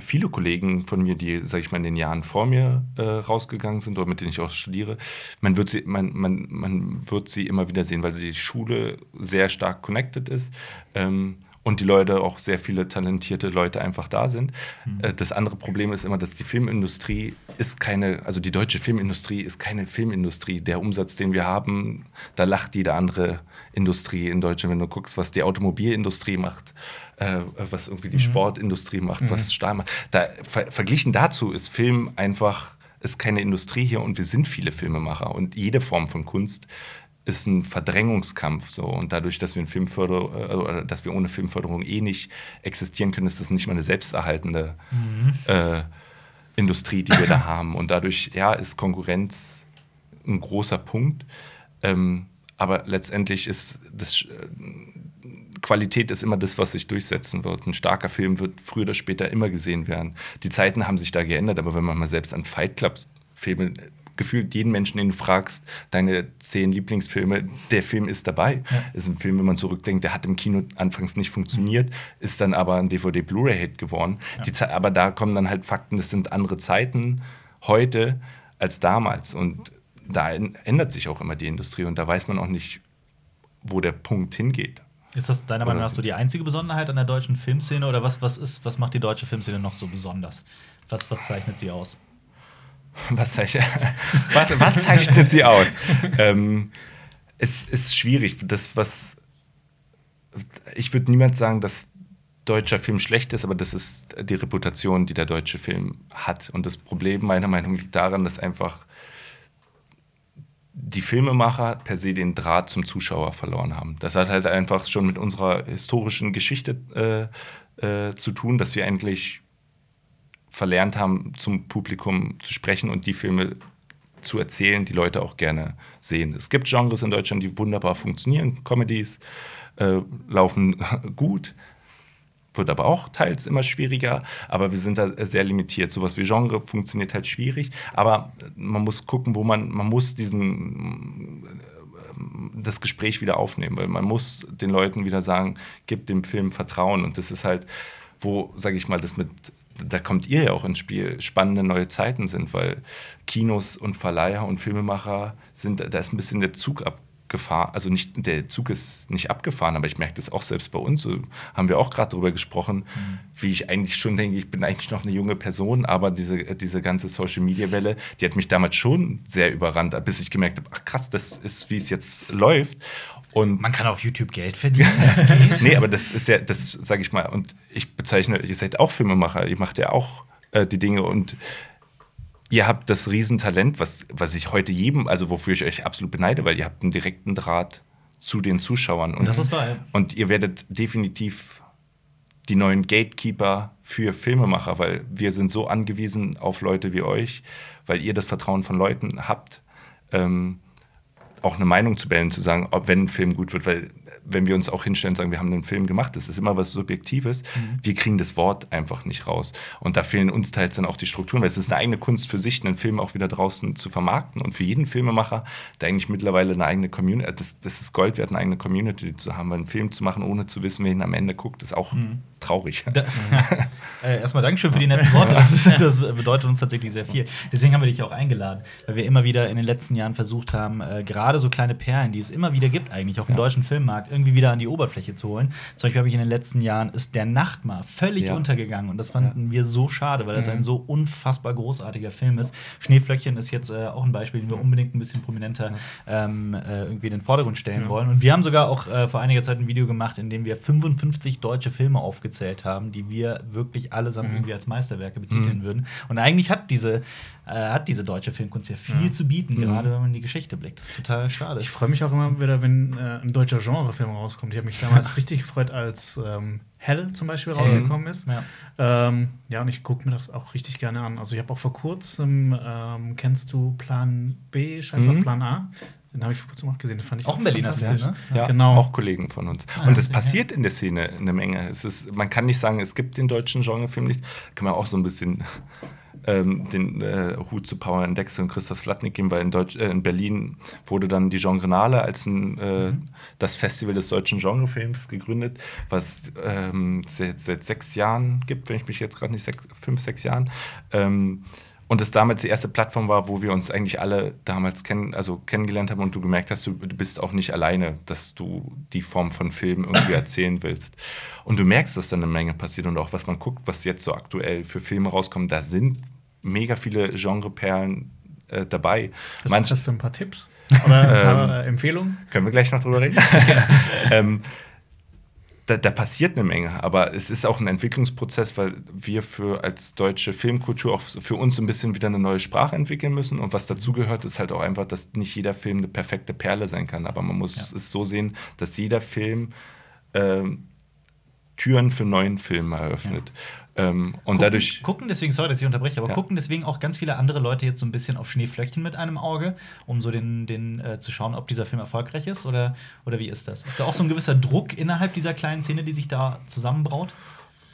Speaker 2: viele Kollegen von mir, die, sag ich mal, in den Jahren vor mir äh, rausgegangen sind oder mit denen ich auch studiere, man wird, sie, man, man, man wird sie immer wieder sehen, weil die Schule sehr stark connected ist. Ähm, und die Leute, auch sehr viele talentierte Leute einfach da sind. Mhm. Äh, das andere Problem ist immer, dass die Filmindustrie ist keine, also die deutsche Filmindustrie ist keine Filmindustrie. Der Umsatz, den wir haben, da lacht jede andere Industrie in Deutschland. Wenn du guckst, was die Automobilindustrie macht, äh, was irgendwie die mhm. Sportindustrie macht, mhm. was Stahl macht. Da, ver verglichen dazu ist Film einfach, ist keine Industrie hier und wir sind viele Filmemacher und jede Form von Kunst ist ein Verdrängungskampf so und dadurch, dass wir in Filmförderung, äh, dass wir ohne Filmförderung eh nicht existieren können, ist das nicht mal eine selbsterhaltende mhm. äh, Industrie, die wir da haben und dadurch ja ist Konkurrenz ein großer Punkt, ähm, aber letztendlich ist das äh, Qualität ist immer das, was sich durchsetzen wird. Ein starker Film wird früher oder später immer gesehen werden. Die Zeiten haben sich da geändert, aber wenn man mal selbst an Fight Club Filme gefühlt jeden Menschen, den du fragst, deine zehn Lieblingsfilme, der Film ist dabei. Ja. Ist ein Film, wenn man zurückdenkt, der hat im Kino anfangs nicht funktioniert, ist dann aber ein DVD-Blu-ray-Hit geworden. Ja. aber da kommen dann halt Fakten, das sind andere Zeiten heute als damals. Und da ändert sich auch immer die Industrie und da weiß man auch nicht, wo der Punkt hingeht.
Speaker 1: Ist das deiner Meinung nach so die einzige Besonderheit an der deutschen Filmszene oder was, was, ist, was macht die deutsche Filmszene noch so besonders? Was, was zeichnet sie aus?
Speaker 2: Was, zeichnet, was, was zeichnet sie aus? ähm, es ist schwierig. Das, was. Ich würde niemals sagen, dass deutscher Film schlecht ist, aber das ist die Reputation, die der deutsche Film hat. Und das Problem meiner Meinung nach liegt daran, dass einfach die Filmemacher per se den Draht zum Zuschauer verloren haben. Das hat halt einfach schon mit unserer historischen Geschichte äh, äh, zu tun, dass wir eigentlich verlernt haben, zum Publikum zu sprechen und die Filme zu erzählen, die Leute auch gerne sehen. Es gibt Genres in Deutschland, die wunderbar funktionieren. Comedies äh, laufen gut, wird aber auch teils immer schwieriger. Aber wir sind da sehr limitiert. Sowas wie Genre funktioniert halt schwierig. Aber man muss gucken, wo man, man muss diesen das Gespräch wieder aufnehmen, weil man muss den Leuten wieder sagen, gib dem Film Vertrauen. Und das ist halt, wo, sage ich mal, das mit da kommt ihr ja auch ins Spiel, spannende neue Zeiten sind, weil Kinos und Verleiher und Filmemacher sind, da ist ein bisschen der Zug abgefahren, also nicht, der Zug ist nicht abgefahren, aber ich merke das auch selbst bei uns, so haben wir auch gerade darüber gesprochen, mhm. wie ich eigentlich schon denke, ich bin eigentlich noch eine junge Person, aber diese, diese ganze Social-Media-Welle, die hat mich damals schon sehr überrannt, bis ich gemerkt habe, ach krass, das ist, wie es jetzt läuft. Und
Speaker 1: Man kann auf YouTube Geld verdienen.
Speaker 2: nee, aber das ist ja, das sage ich mal, und ich bezeichne, ihr seid auch Filmemacher, ihr macht ja auch äh, die Dinge und ihr habt das Riesentalent, was, was ich heute jedem, also wofür ich euch absolut beneide, weil ihr habt einen direkten Draht zu den Zuschauern. Und,
Speaker 1: das ist wahr.
Speaker 2: Und ihr werdet definitiv die neuen Gatekeeper für Filmemacher, weil wir sind so angewiesen auf Leute wie euch, weil ihr das Vertrauen von Leuten habt. Ähm, auch eine Meinung zu bellen, zu sagen, ob wenn ein Film gut wird, weil wenn wir uns auch hinstellen und sagen, wir haben einen Film gemacht, das ist immer was Subjektives, mhm. wir kriegen das Wort einfach nicht raus. Und da fehlen uns teils dann auch die Strukturen, weil es ist eine eigene Kunst für sich, einen Film auch wieder draußen zu vermarkten. Und für jeden Filmemacher, der eigentlich mittlerweile eine eigene Community, das, das ist Gold wert, eine eigene Community zu haben, weil einen Film zu machen, ohne zu wissen, wer ihn am Ende guckt, ist auch mhm. traurig.
Speaker 1: Da, äh, erstmal Dankeschön für die netten Worte. Das, ist, das, bedeutet uns tatsächlich sehr viel. Deswegen haben wir dich auch eingeladen, weil wir immer wieder in den letzten Jahren versucht haben, äh, gerade so kleine Perlen, die es immer wieder gibt, eigentlich auch im ja. deutschen Filmmarkt, irgendwie wieder an die Oberfläche zu holen. Zum Beispiel habe ich in den letzten Jahren ist der Nachtmar völlig ja. untergegangen und das fanden ja. wir so schade, weil das mhm. ein so unfassbar großartiger Film ist. Schneeflöckchen ist jetzt äh, auch ein Beispiel, den wir unbedingt ein bisschen prominenter ähm, äh, irgendwie in den Vordergrund stellen wollen. Und wir haben sogar auch äh, vor einiger Zeit ein Video gemacht, in dem wir 55 deutsche Filme aufgezählt haben, die wir wirklich allesamt mhm. irgendwie als Meisterwerke betiteln mhm. würden. Und eigentlich hat diese äh, hat diese deutsche Filmkunst ja viel ja. zu bieten, mhm. gerade wenn man in die Geschichte blickt. Das ist total schade.
Speaker 3: Ich freue mich auch immer wieder, wenn äh, ein deutscher Genrefilm rauskommt. Ich habe mich damals richtig gefreut, als ähm, Hell zum Beispiel rausgekommen ist. Ja, ähm, ja und ich gucke mir das auch richtig gerne an. Also ich habe auch vor kurzem, ähm, kennst du Plan B, Scheiß mhm. auf Plan A? Den habe ich vor kurzem auch gesehen. Den fand ich
Speaker 1: auch, auch ein Berliner Film, ne?
Speaker 2: Ja, genau. Auch Kollegen von uns. Ah, und es passiert in der Szene eine Menge. Es ist, man kann nicht sagen, es gibt den deutschen Genrefilm nicht. Kann man auch so ein bisschen ähm, den äh, Hut zu Paul Dexter und Christoph Slatnik geben, weil in, Deutsch, äh, in Berlin wurde dann die Genrenale als ein, äh, mhm. das Festival des deutschen Genrefilms gegründet, was ähm, seit, seit, sechs Jahren gibt, wenn ich mich jetzt gerade nicht, sechs, fünf, sechs Jahren. Ähm, und das damals die erste Plattform war, wo wir uns eigentlich alle damals kennen, also kennengelernt haben und du gemerkt hast, du, bist auch nicht alleine, dass du die Form von Film irgendwie erzählen willst. Und du merkst, dass dann eine Menge passiert und auch was man guckt, was jetzt so aktuell für Filme rauskommen, da sind mega viele Genreperlen äh, dabei.
Speaker 3: Hast, Manch, hast du ein paar Tipps oder ein paar ähm, äh, Empfehlungen?
Speaker 2: Können wir gleich noch drüber reden? ähm, da, da, passiert eine Menge, aber es ist auch ein Entwicklungsprozess, weil wir für als deutsche Filmkultur auch für uns ein bisschen wieder eine neue Sprache entwickeln müssen. Und was dazugehört, ist halt auch einfach, dass nicht jeder Film eine perfekte Perle sein kann. Aber man muss ja. es so sehen, dass jeder Film ähm, Türen für neuen Film eröffnet. Ja. Ähm, und
Speaker 1: gucken,
Speaker 2: dadurch.
Speaker 1: Gucken deswegen, sorry, dass ich unterbreche, aber ja. gucken deswegen auch ganz viele andere Leute jetzt so ein bisschen auf Schneeflöckchen mit einem Auge, um so den, den äh, zu schauen, ob dieser Film erfolgreich ist oder, oder wie ist das? Ist da auch so ein gewisser Druck innerhalb dieser kleinen Szene, die sich da zusammenbraut?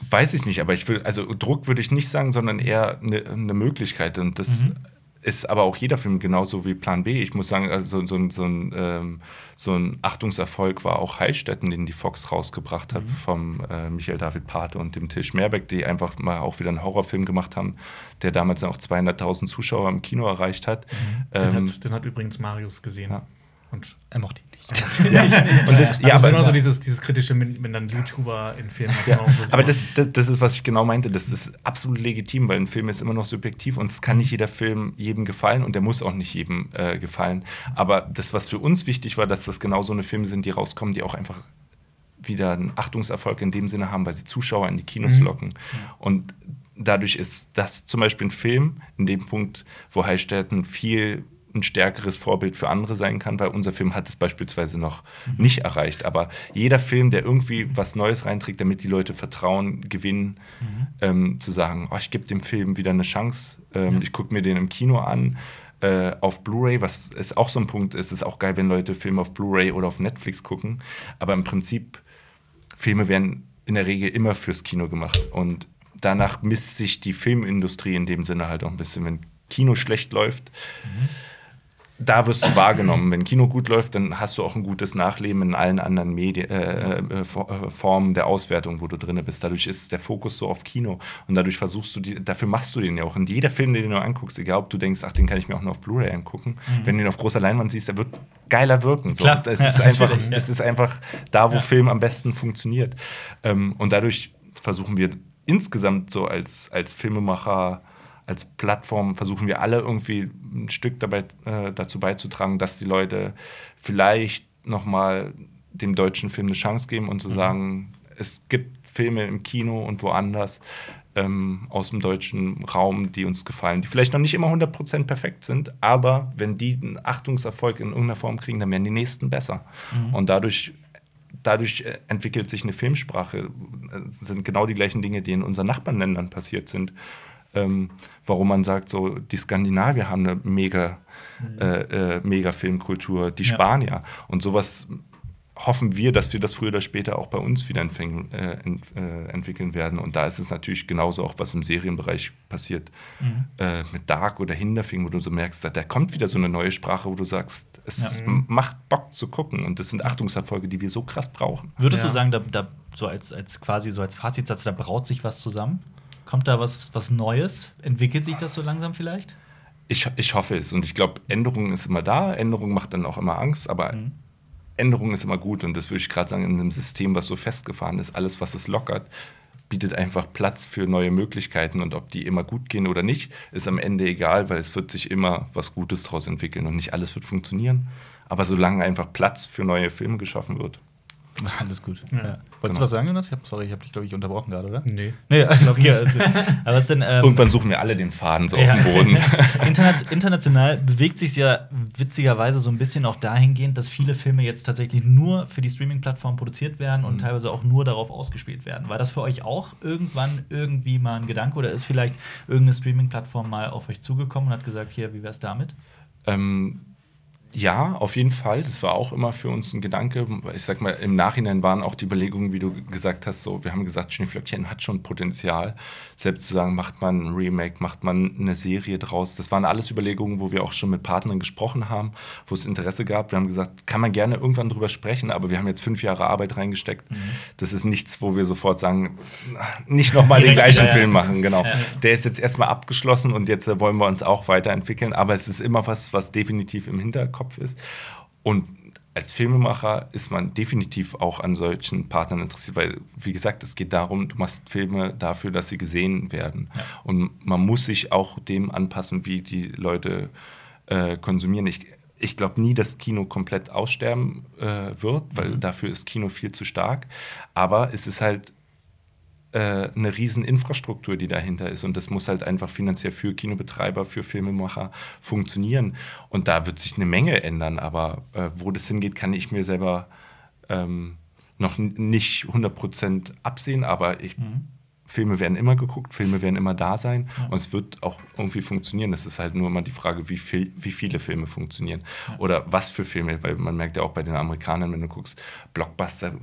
Speaker 2: Weiß ich nicht, aber ich will, also Druck würde ich nicht sagen, sondern eher eine ne Möglichkeit. Und das mhm ist aber auch jeder Film genauso wie Plan B. Ich muss sagen, also so, so, ein, ähm, so ein Achtungserfolg war auch Heilstätten, den die Fox rausgebracht hat, mhm. vom äh, Michael David Pate und dem Tisch Mehrbeck, die einfach mal auch wieder einen Horrorfilm gemacht haben, der damals auch 200.000 Zuschauer im Kino erreicht hat.
Speaker 3: Mhm. Den, ähm, hat den, hat übrigens Marius gesehen. Ja. Und
Speaker 1: Er mochte ihn nicht.
Speaker 2: Ja, und das,
Speaker 3: ja,
Speaker 2: ja,
Speaker 3: das ist
Speaker 2: aber,
Speaker 3: immer so dieses, dieses kritische, wenn, dann YouTuber in Filmen ist
Speaker 2: aber das, das, das ist, was ich genau meinte. Das ist absolut legitim, weil ein Film ist immer noch subjektiv und es kann nicht jeder Film jedem gefallen und der muss auch nicht jedem äh, gefallen. Aber das, was für uns wichtig war, dass das genau so eine Filme sind, die rauskommen, die auch einfach wieder einen Achtungserfolg in dem Sinne haben, weil sie Zuschauer in die Kinos
Speaker 3: Mhm.
Speaker 2: locken. Und dadurch ist das zum Beispiel ein Film, in dem Punkt, wo Heilstätten viel ein stärkeres Vorbild für andere sein kann, weil unser Film hat es beispielsweise noch
Speaker 3: Mhm.
Speaker 2: nicht erreicht. Aber jeder Film, der irgendwie was Neues reinträgt, damit die Leute Vertrauen gewinnen,
Speaker 3: Mhm.
Speaker 2: ähm, zu sagen, oh, ich gebe dem Film wieder eine Chance, ähm, ich gucke mir den im Kino an, äh, auf Blu-ray, was ist auch so ein Punkt ist, ist auch geil, wenn Leute Filme auf Blu-ray oder auf Netflix gucken. Aber im Prinzip, Filme werden in der Regel immer fürs Kino gemacht. Und danach misst sich die Filmindustrie in dem Sinne halt auch ein bisschen. Wenn Kino schlecht läuft, da wirst du wahrgenommen. Wenn Kino gut läuft, dann hast du auch ein gutes Nachleben in allen anderen Medi äh, äh, äh, Formen der Auswertung, wo du drin bist. Dadurch ist der Fokus so auf Kino. Und dadurch versuchst du, die, dafür machst du den ja auch. Und jeder Film, den du anguckst, egal ob du denkst, ach, den kann ich mir auch nur auf Blu-ray angucken, wenn du ihn auf großer Leinwand siehst, der wird geiler wirken. So.
Speaker 1: Klar.
Speaker 2: Es,
Speaker 1: Ja,
Speaker 2: ist einfach,
Speaker 1: ja.
Speaker 2: es ist einfach da, wo Film am besten funktioniert. Ähm, und dadurch versuchen wir insgesamt so als, als Filmemacher, als Plattform, versuchen wir alle irgendwie ein Stück dabei, äh, dazu beizutragen, dass die Leute vielleicht nochmal dem deutschen Film eine Chance geben und zu sagen, es gibt Filme im Kino und woanders ähm, aus dem deutschen Raum, die uns gefallen, die vielleicht noch nicht immer 100% perfekt sind, aber wenn die einen Achtungserfolg in irgendeiner Form kriegen, dann werden die nächsten besser. Und dadurch dadurch äh, entwickelt sich eine Filmsprache. Äh, Das sind genau die gleichen Dinge, die in unseren Nachbarländern passiert sind. Ähm, warum man sagt, so die Skandinavier haben eine mega, äh, äh, mega Filmkultur, die
Speaker 1: Ja.
Speaker 2: Spanier. Und sowas hoffen wir, dass wir das früher oder später auch bei uns wieder äh, ent, äh, entwickeln werden. Und da ist es natürlich genauso auch, was im Serienbereich passiert. Äh, mit Dark oder Hinterfing, wo du so merkst, da, da kommt wieder so eine neue Sprache, wo du sagst, es
Speaker 1: Ja.
Speaker 2: macht Bock zu gucken. Und das sind Achtungserfolge, die wir so krass brauchen.
Speaker 1: Würdest
Speaker 3: Ja.
Speaker 1: du sagen, da, da so als, als quasi so als Fazitsatz, da braut sich was zusammen? Kommt da was, was Neues? Entwickelt sich das so langsam vielleicht?
Speaker 2: Ich, ich hoffe es. Und ich glaube, Änderung ist immer da. Änderung macht dann auch immer Angst. Aber
Speaker 1: Mhm.
Speaker 2: Änderung ist immer gut. Und das würde ich gerade sagen, in einem System, was so festgefahren ist, alles, was es lockert, bietet einfach Platz für neue Möglichkeiten. Und ob die immer gut gehen oder nicht, ist am Ende egal, weil es wird sich immer was Gutes daraus entwickeln. Und nicht alles wird funktionieren. Aber solange einfach Platz für neue Filme geschaffen wird.
Speaker 1: Alles gut.
Speaker 3: Ja.
Speaker 1: Ja. Wolltest
Speaker 2: Genau.
Speaker 1: du was sagen, Jonas? Ich hab, sorry, ich habe dich, glaube ich, unterbrochen gerade, oder?
Speaker 3: Nee.
Speaker 1: Nee, alles gut. Aber was denn, ähm,
Speaker 2: Irgendwann suchen wir alle den Faden so
Speaker 1: Ja.
Speaker 2: auf dem Boden.
Speaker 1: Interna international bewegt sich ja witzigerweise so ein bisschen auch dahingehend, dass viele Filme jetzt tatsächlich nur für die Streaming-Plattform produziert werden
Speaker 2: Mhm.
Speaker 1: und teilweise auch nur darauf ausgespielt werden. War das für euch auch irgendwann irgendwie mal ein Gedanke oder ist vielleicht irgendeine Streaming-Plattform mal auf euch zugekommen und hat gesagt, hier, wie wär's damit?
Speaker 2: Ähm, ja, auf jeden Fall. Das war auch immer für uns ein Gedanke. Ich sag mal, im Nachhinein waren auch die Überlegungen, wie du gesagt hast, so, wir haben gesagt, Schneeflöckchen hat schon Potenzial. Selbst zu sagen, macht man ein Remake, macht man eine Serie draus. Das waren alles Überlegungen, wo wir auch schon mit Partnern gesprochen haben, wo es Interesse gab. Wir haben gesagt, kann man gerne irgendwann drüber sprechen, aber wir haben jetzt fünf Jahre Arbeit reingesteckt. Das ist nichts, wo wir sofort sagen, nicht nochmal den gleichen
Speaker 1: ja, ja.
Speaker 2: Film machen. Genau.
Speaker 1: Ja.
Speaker 2: Der ist jetzt erstmal abgeschlossen und jetzt wollen wir uns auch weiterentwickeln. Aber es ist immer was, was definitiv im Hinterkopf ist. Und als Filmemacher ist man definitiv auch an solchen Partnern interessiert, weil, wie gesagt, es geht darum, du machst Filme dafür, dass sie gesehen werden.
Speaker 1: Ja.
Speaker 2: Und man muss sich auch dem anpassen, wie die Leute äh, konsumieren. Ich, ich glaube nie, dass Kino komplett aussterben äh, wird, weil dafür ist Kino viel zu stark. Aber es ist halt äh, eine riesen Infrastruktur, die dahinter ist. Und das muss halt einfach finanziell für Kinobetreiber, für Filmemacher funktionieren. Und da wird sich eine Menge ändern. Aber äh, wo das hingeht, kann ich mir selber ähm, noch nicht 100% absehen. Aber ich, Filme werden immer geguckt, Filme werden immer da sein. Und es wird auch irgendwie funktionieren. Es ist halt nur immer die Frage, wie, viel, wie viele Filme funktionieren. Oder was für Filme. Weil man merkt ja auch bei den Amerikanern, wenn du guckst, Blockbuster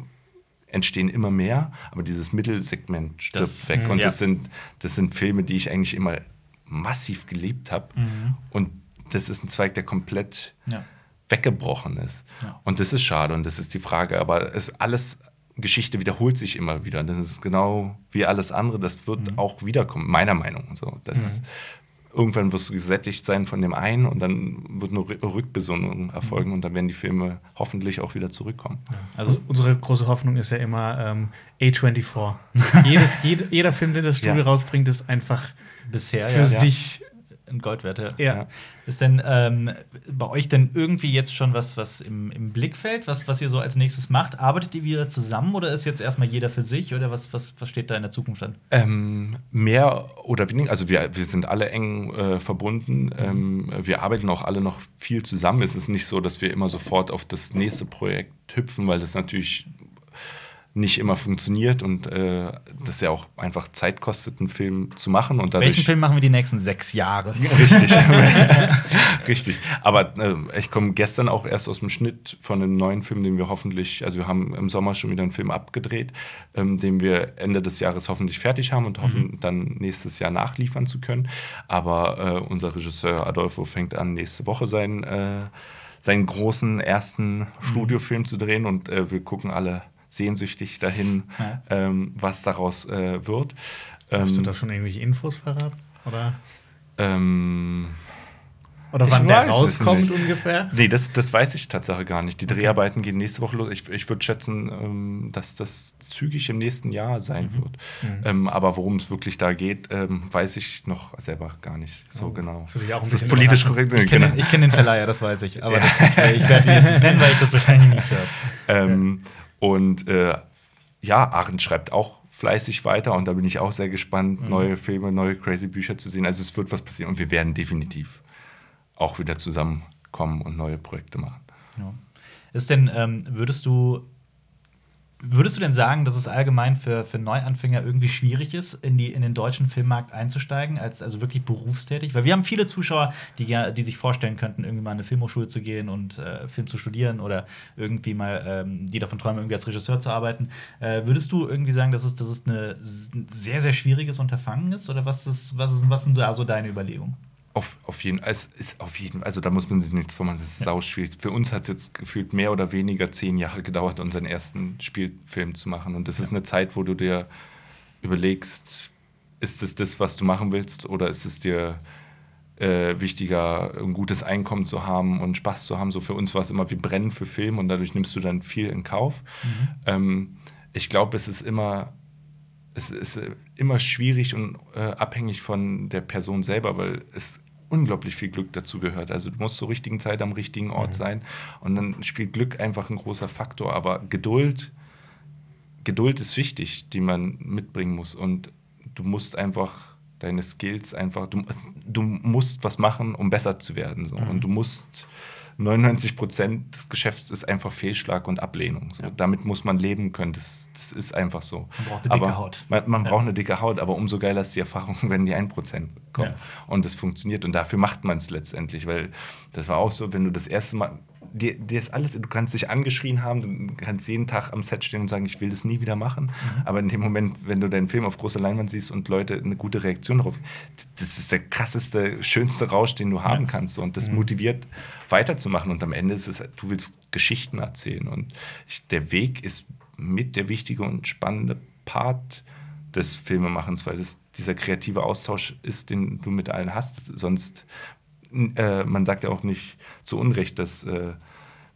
Speaker 2: entstehen immer mehr, aber dieses Mittelsegment stirbt
Speaker 1: Das-
Speaker 2: weg. Und
Speaker 1: ja.
Speaker 2: das, sind, das sind Filme, die ich eigentlich immer massiv geliebt habe.
Speaker 1: Mhm.
Speaker 2: Und das ist ein Zweig, der komplett
Speaker 1: Ja.
Speaker 2: weggebrochen ist.
Speaker 1: Ja.
Speaker 2: Und das ist schade und das ist die Frage. Aber es alles, Geschichte wiederholt sich immer wieder. Das ist genau wie alles andere, das wird
Speaker 1: Mhm.
Speaker 2: auch wiederkommen, meiner Meinung. So, das irgendwann wirst du gesättigt sein von dem einen und dann wird eine Rü- Rückbesinnung erfolgen und dann werden die Filme hoffentlich auch wieder zurückkommen.
Speaker 3: Also unsere große Hoffnung ist ja immer ähm, A24. Jedes, jed, jeder Film, den das Studio
Speaker 2: Ja.
Speaker 3: rausbringt, ist einfach
Speaker 1: Bisher,
Speaker 3: für
Speaker 1: ja.
Speaker 3: sich.
Speaker 1: Ein Gold wert, ja.
Speaker 3: Ja.
Speaker 1: Ist denn ähm, bei euch denn irgendwie jetzt schon was, was im, im Blickfeld, was, was ihr so als nächstes macht? Arbeitet ihr wieder zusammen oder ist jetzt erstmal jeder für sich oder was, was, was steht da in der Zukunft an?
Speaker 2: Ähm, mehr oder weniger, also wir, wir sind alle eng äh, verbunden. Ähm, wir arbeiten auch alle noch viel zusammen. Es ist nicht so, dass wir immer sofort auf das nächste Projekt hüpfen, weil das natürlich nicht immer funktioniert und äh, das ja auch einfach Zeit kostet, einen Film zu machen. Und dadurch
Speaker 1: Welchen Film machen wir die nächsten sechs Jahre?
Speaker 2: Richtig. Richtig. Aber äh, ich komme gestern auch erst aus dem Schnitt von einem neuen Film, den wir hoffentlich, also wir haben im Sommer schon wieder einen Film abgedreht, ähm, den wir Ende des Jahres hoffentlich fertig haben und hoffen, dann nächstes Jahr nachliefern zu können. Aber äh, unser Regisseur Adolfo fängt an, nächste Woche seinen, äh, seinen großen ersten Studiofilm zu drehen und äh, wir gucken alle sehnsüchtig dahin,
Speaker 1: Ja.
Speaker 2: ähm, was daraus äh, wird.
Speaker 3: Hast du
Speaker 2: Ähm,
Speaker 3: da schon irgendwelche Infos verraten? Oder,
Speaker 2: ähm,
Speaker 3: oder wann der rauskommt ungefähr?
Speaker 2: Nee, das, das weiß ich tatsächlich gar nicht. Die Dreharbeiten gehen nächste Woche los. Ich, ich würde schätzen, ähm, dass das zügig im nächsten Jahr sein wird. Ähm, aber worum es wirklich da geht, ähm, weiß ich noch selber gar nicht so
Speaker 3: Oh,
Speaker 2: genau.
Speaker 3: das ist
Speaker 2: Ist das
Speaker 3: bisschen
Speaker 2: politisch korrekt?
Speaker 1: Ich kenne
Speaker 2: Genau.
Speaker 1: den, kenn den Verleiher, das weiß ich. Aber
Speaker 2: Ja.
Speaker 1: das, äh, ich werde ihn jetzt nicht nennen, weil ich das wahrscheinlich nicht darf.
Speaker 2: Ähm, Und äh, ja, Aachen schreibt auch fleißig weiter und da bin ich auch sehr gespannt, neue Filme, neue crazy Bücher zu sehen. Also es wird was passieren und wir werden definitiv auch wieder zusammenkommen und neue Projekte machen.
Speaker 1: Ja. Ist denn, ähm, würdest du, würdest du denn sagen, dass es allgemein für, für Neuanfänger irgendwie schwierig ist, in, die, in den deutschen Filmmarkt einzusteigen, als also wirklich berufstätig? Weil wir haben viele Zuschauer, die, die sich vorstellen könnten, irgendwie mal an eine Filmhochschule zu gehen und äh, Film zu studieren oder irgendwie mal, ähm, die davon träumen, irgendwie als Regisseur zu arbeiten. Äh, würdest du irgendwie sagen, dass es, dass es eine, ein sehr, sehr schwieriges Unterfangen ist? Oder was, ist, was, ist, was sind da so deine Überlegungen?
Speaker 2: Auf, auf jeden Fall, es ist auf jeden also da muss man sich nichts vormachen, das ist sau schwierig. Für uns hat es jetzt gefühlt mehr oder weniger zehn Jahre gedauert, unseren ersten Spielfilm zu machen. Und das ist eine Zeit, wo du dir überlegst, ist es das, was du machen willst, oder ist es dir äh, wichtiger, ein gutes Einkommen zu haben und Spaß zu haben? So für uns war es immer, wir brennen für Film und dadurch nimmst du dann viel in Kauf. Ähm, ich glaube, es ist immer es ist äh, immer schwierig und äh, abhängig von der Person selber, weil es unglaublich viel Glück dazu gehört. Also du musst zur richtigen Zeit am richtigen Ort sein und dann spielt Glück einfach ein großer Faktor. Aber Geduld, Geduld ist wichtig, die man mitbringen muss und du musst einfach deine Skills einfach, du, du musst was machen, um besser zu werden. So. Und du musst 99 Prozent des Geschäfts ist einfach Fehlschlag und Ablehnung. So. Damit muss man leben können. Das, das ist einfach so.
Speaker 1: Man braucht eine dicke
Speaker 2: aber
Speaker 1: Haut.
Speaker 2: Man, man
Speaker 1: Ja.
Speaker 2: braucht eine dicke Haut, aber umso geiler ist die Erfahrung, wenn die 1% kommen.
Speaker 1: Ja.
Speaker 2: Und das funktioniert. Und dafür macht man es letztendlich, weil das war auch so, wenn du das erste Mal. Dir, dir ist alles, du kannst dich angeschrien haben, du kannst jeden Tag am Set stehen und sagen, ich will das nie wieder machen.
Speaker 1: Mhm.
Speaker 2: Aber in dem Moment, wenn du deinen Film auf großer Leinwand siehst und Leute eine gute Reaktion darauf, das ist der krasseste, schönste Rausch, den du haben kannst. Und
Speaker 1: Mhm.
Speaker 2: das motiviert, weiterzumachen. Und am Ende ist es, du willst Geschichten erzählen. Und ich, der Weg ist mit der wichtige und spannende Part des Filmemachens, weil es dieser kreative Austausch ist, den du mit allen hast. Sonst, äh, man sagt ja auch nicht zu Unrecht, dass äh,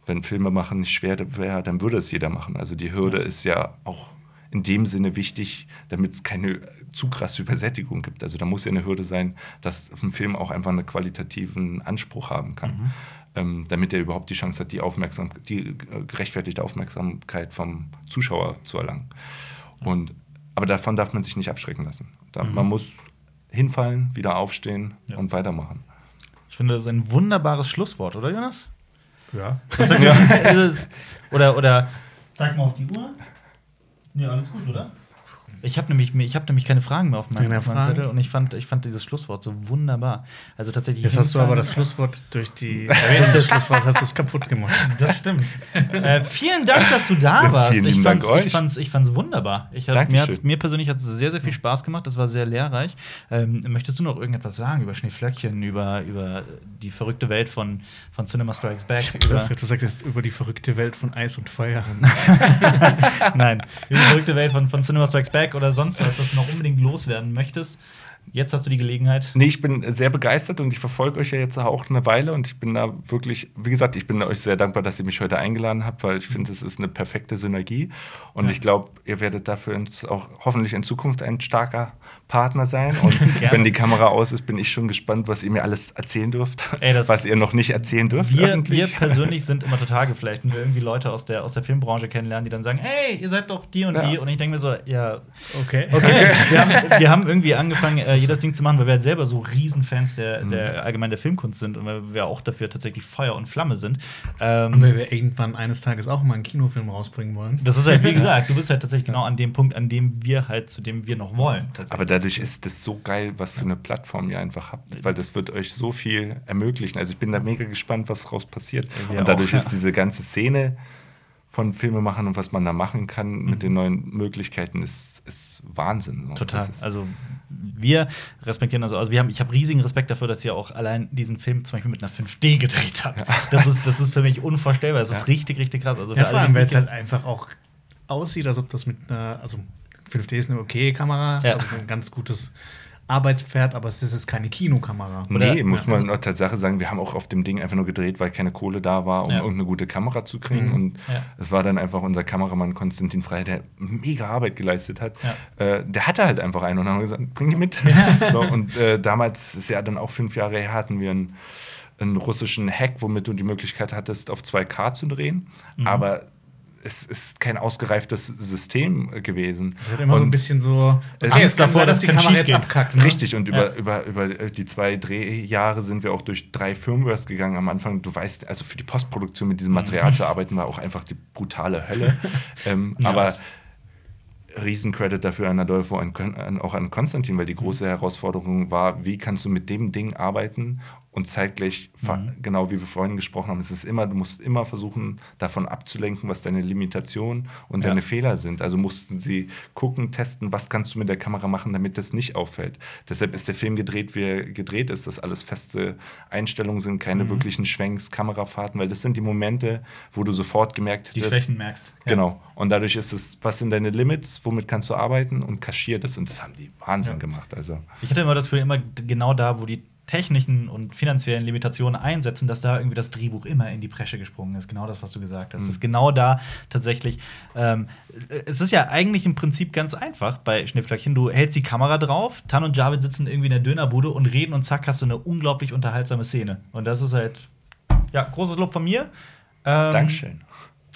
Speaker 2: wenn Filme machen nicht schwer wäre, dann würde es jeder machen. Also die Hürde ist ja auch in dem Sinne wichtig, damit es keine zu krasse Übersättigung gibt. Also da muss ja eine Hürde sein, dass ein Film auch einfach einen qualitativen Anspruch haben kann, ähm, damit er überhaupt die Chance hat, die, Aufmerksam die äh, gerechtfertigte Aufmerksamkeit vom Zuschauer zu erlangen. Und, aber davon darf man sich nicht abschrecken lassen. Da, Man muss hinfallen, wieder aufstehen
Speaker 1: Ja.
Speaker 2: und weitermachen.
Speaker 1: Ich finde, das ist ein wunderbares Schlusswort, oder Jonas?
Speaker 3: Ja.
Speaker 1: Was sagst du? Ist es- oder, oder zeig mal auf die Uhr. Ja, alles gut, oder? Ich habe nämlich, ich hab nämlich keine Fragen mehr auf meinem, auf? Zettel und ich fand, ich fand dieses Schlusswort so wunderbar. Also tatsächlich.
Speaker 3: Jetzt hast du aber das Schlusswort durch die Erwähnung des Schlussworts hast du es kaputt gemacht.
Speaker 1: Das stimmt. äh, vielen Dank, dass du da
Speaker 2: Ja,
Speaker 1: warst.
Speaker 2: vielen
Speaker 1: ich,
Speaker 2: Dank
Speaker 1: fand's, ich, fand's, ich fand's wunderbar. Ich hab, mir, mir persönlich hat es sehr, sehr viel Spaß gemacht. Das war sehr lehrreich. Ähm, möchtest du noch irgendetwas sagen über Schneeflöckchen, über, über die verrückte Welt von, von Cinema Strikes Back?
Speaker 3: Sagst, du sagst jetzt über die verrückte Welt von Eis und Feuer.
Speaker 1: nein, über die verrückte Welt von, von Cinema Strikes Back oder sonst was, was du noch unbedingt loswerden möchtest. Jetzt hast du die Gelegenheit.
Speaker 2: Nee, ich bin sehr begeistert und ich verfolge euch ja jetzt auch eine Weile und ich bin da wirklich, wie gesagt, ich bin euch sehr dankbar, dass ihr mich heute eingeladen habt, weil ich finde, es ist eine perfekte Synergie und
Speaker 1: Ja.
Speaker 2: ich glaube, ihr werdet dafür uns auch hoffentlich in Zukunft ein starker Partner sein und wenn die Kamera aus ist, bin ich schon gespannt, was ihr mir alles erzählen dürft,
Speaker 1: Ey, das-
Speaker 2: was ihr noch nicht erzählen dürft
Speaker 1: Wir, wir persönlich sind immer total geflasht, wenn wir irgendwie Leute aus der, aus der Filmbranche kennenlernen, die dann sagen, hey, ihr seid doch die und
Speaker 2: Ja.
Speaker 1: die. Und ich denke mir so, ja,
Speaker 3: Okay.
Speaker 1: okay. wir, haben, wir haben irgendwie angefangen, äh, jedes Ding zu machen, weil wir halt selber so Riesenfans der,
Speaker 2: Mhm.
Speaker 1: der allgemein der Filmkunst sind und weil wir auch dafür tatsächlich Feuer und Flamme sind.
Speaker 3: Und
Speaker 1: Ähm,
Speaker 3: weil wir irgendwann eines Tages auch mal einen Kinofilm rausbringen wollen.
Speaker 1: das ist halt, wie gesagt, du bist halt tatsächlich genau an dem Punkt, an dem wir halt, zu dem wir noch wollen. tatsächlich.
Speaker 2: Aber dadurch ist das so geil, was für eine Plattform ihr einfach habt, weil das wird euch so viel ermöglichen. Also ich bin da mega gespannt, was daraus passiert.
Speaker 1: Wir
Speaker 2: und dadurch
Speaker 1: auch,
Speaker 2: ist
Speaker 1: ja.
Speaker 2: diese ganze Szene von Filmemachern und was man da machen kann
Speaker 1: Mhm.
Speaker 2: mit den neuen Möglichkeiten ist, ist Wahnsinn.
Speaker 1: Total.
Speaker 2: ist-
Speaker 1: Also wir respektieren also, also wir haben, ich habe riesigen Respekt dafür, dass ihr auch allein diesen Film zum Beispiel mit einer 5D gedreht habt. Das ist, das ist für mich unvorstellbar. Das ist
Speaker 2: Ja.
Speaker 1: richtig, richtig krass. Also für
Speaker 3: Ja, vor
Speaker 1: alle,
Speaker 3: allem, weil
Speaker 1: es
Speaker 3: halt einfach auch aussieht, als ob das mit einer, also 5D ist eine okay Kamera,
Speaker 1: Ja.
Speaker 3: also ein ganz gutes Arbeitspferd, aber es ist jetzt keine Kinokamera.
Speaker 1: Oder-
Speaker 2: nee, muss
Speaker 3: ja,
Speaker 2: man auch Tatsache sagen, wir haben auch auf dem Ding einfach nur gedreht, weil keine Kohle da war, um
Speaker 1: Ja.
Speaker 2: irgendeine gute Kamera zu kriegen.
Speaker 3: Mhm.
Speaker 2: Und
Speaker 1: Ja.
Speaker 2: es war dann einfach unser Kameramann Konstantin Frey, der mega Arbeit geleistet hat.
Speaker 1: Ja.
Speaker 2: Äh, der hatte halt einfach einen und haben gesagt, bring die mit. So, und äh, damals, ist ja dann auch fünf Jahre her, hatten wir einen, einen russischen Hack, womit du die Möglichkeit hattest, auf 2K zu drehen.
Speaker 1: Mhm.
Speaker 2: Aber es ist kein ausgereiftes System äh, gewesen.
Speaker 3: Es hat immer so ein
Speaker 2: Und-
Speaker 3: bisschen so
Speaker 2: Äh,
Speaker 1: Angst davor, dass
Speaker 3: die Kamera jetzt abkackt. Ne?
Speaker 2: Richtig, und über,
Speaker 1: Ja.
Speaker 2: über, über die zwei Drehjahre sind wir auch durch drei Firmwares gegangen. Am Anfang, du weißt, also für die Postproduktion mit diesem Material zu arbeiten, war auch einfach die brutale Hölle. ähm,
Speaker 1: Ja,
Speaker 2: aber? Riesencredit dafür an Adolfo und auch an Konstantin, weil die große Herausforderung war, wie kannst du mit dem Ding arbeiten und zeitgleich, fa- genau wie wir vorhin gesprochen haben, es ist immer, du musst immer versuchen, davon abzulenken, was deine Limitationen und
Speaker 1: Ja.
Speaker 2: deine Fehler sind. Also mussten sie gucken, testen, was kannst du mit der Kamera machen, damit das nicht auffällt. Deshalb ist der Film gedreht, wie er gedreht ist, dass alles feste Einstellungen sind, keine
Speaker 1: Mhm.
Speaker 2: wirklichen Schwenks, Kamerafahrten, weil das sind die Momente, wo du sofort gemerkt
Speaker 1: Die
Speaker 2: hast,
Speaker 1: Schwächen merkst. Ja.
Speaker 2: Genau. Und dadurch ist es, was sind deine Limits, womit kannst du arbeiten und kaschier das. Und das haben die Wahnsinn
Speaker 1: Ja.
Speaker 2: gemacht. Also,
Speaker 1: Ich hatte immer das Gefühl, immer genau da, wo die technischen und finanziellen Limitationen einsetzen, dass da irgendwie das Drehbuch immer in die Bresche gesprungen ist. Genau das, was du gesagt hast.
Speaker 2: Mhm.
Speaker 1: Es ist genau da tatsächlich. Ähm, es ist ja eigentlich im Prinzip ganz einfach bei Schnittflöckchen. Du hältst die Kamera drauf, Tan und Javid sitzen irgendwie in der Dönerbude und reden und zack, hast du eine unglaublich unterhaltsame Szene. Und das ist halt, ja, großes Lob von mir. Ähm,
Speaker 2: Dankeschön.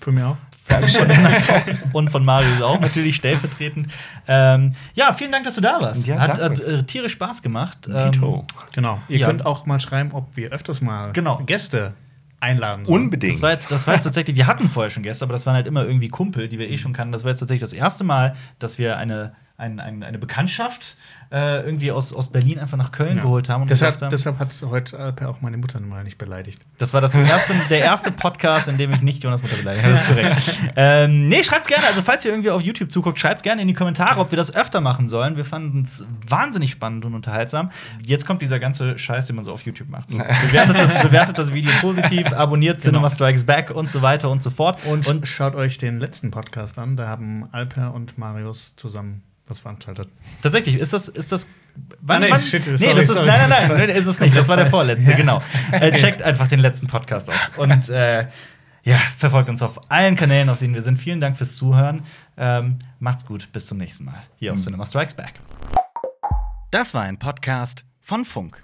Speaker 3: Für mich auch.
Speaker 1: Und von Marius auch natürlich stellvertretend. Ähm, ja, vielen Dank, dass du da warst.
Speaker 2: Ja,
Speaker 1: hat hat äh, tierisch Spaß gemacht. Ähm,
Speaker 2: Tito.
Speaker 3: Genau. Ihr
Speaker 1: Ja.
Speaker 3: könnt auch mal schreiben, ob wir öfters mal
Speaker 1: Genau.
Speaker 3: Gäste einladen sollen.
Speaker 2: Unbedingt.
Speaker 1: Das war, jetzt, das war jetzt tatsächlich, wir hatten vorher schon Gäste, aber das waren halt immer irgendwie Kumpel, die wir eh schon kannten. Das war jetzt tatsächlich das erste Mal, dass wir eine, ein, ein, eine Bekanntschaft äh, irgendwie aus, aus Berlin einfach nach Köln
Speaker 3: Ja.
Speaker 1: geholt haben. Und
Speaker 3: Deshalb,
Speaker 1: haben,
Speaker 3: deshalb hat heute Alper auch meine Mutter mal nicht beleidigt.
Speaker 1: das war das erste, der erste Podcast, in dem ich nicht Jonas Mutter beleidigt habe. Das ist korrekt. ähm, nee, schreibt's gerne. Also, falls ihr irgendwie auf YouTube zuguckt, schreibt's gerne in die Kommentare, ob wir das öfter machen sollen. Wir fanden es wahnsinnig spannend und unterhaltsam. Jetzt kommt dieser ganze Scheiß, den man so auf YouTube macht. So, bewertet, das, bewertet das Video positiv, abonniert Cinema Strikes Back und so weiter und so fort.
Speaker 3: Und, schaut euch den letzten Podcast an. Da haben Alper und Marius zusammen was veranstaltet.
Speaker 1: Tatsächlich, ist das, ist das.
Speaker 3: Ah, nee, shit,
Speaker 1: nee,
Speaker 3: sorry,
Speaker 1: das ist,
Speaker 3: sorry.
Speaker 1: nein, nein, nein, nein, ist es nicht. Das war der vorletzte,
Speaker 3: falsch.
Speaker 1: genau. Äh, checkt einfach den letzten Podcast aus. Und äh, ja, verfolgt uns auf allen Kanälen, auf denen wir sind. Vielen Dank fürs Zuhören. Ähm, macht's gut, bis zum nächsten Mal. Hier auf Cinema Strikes Back. Das war ein Podcast von Funk.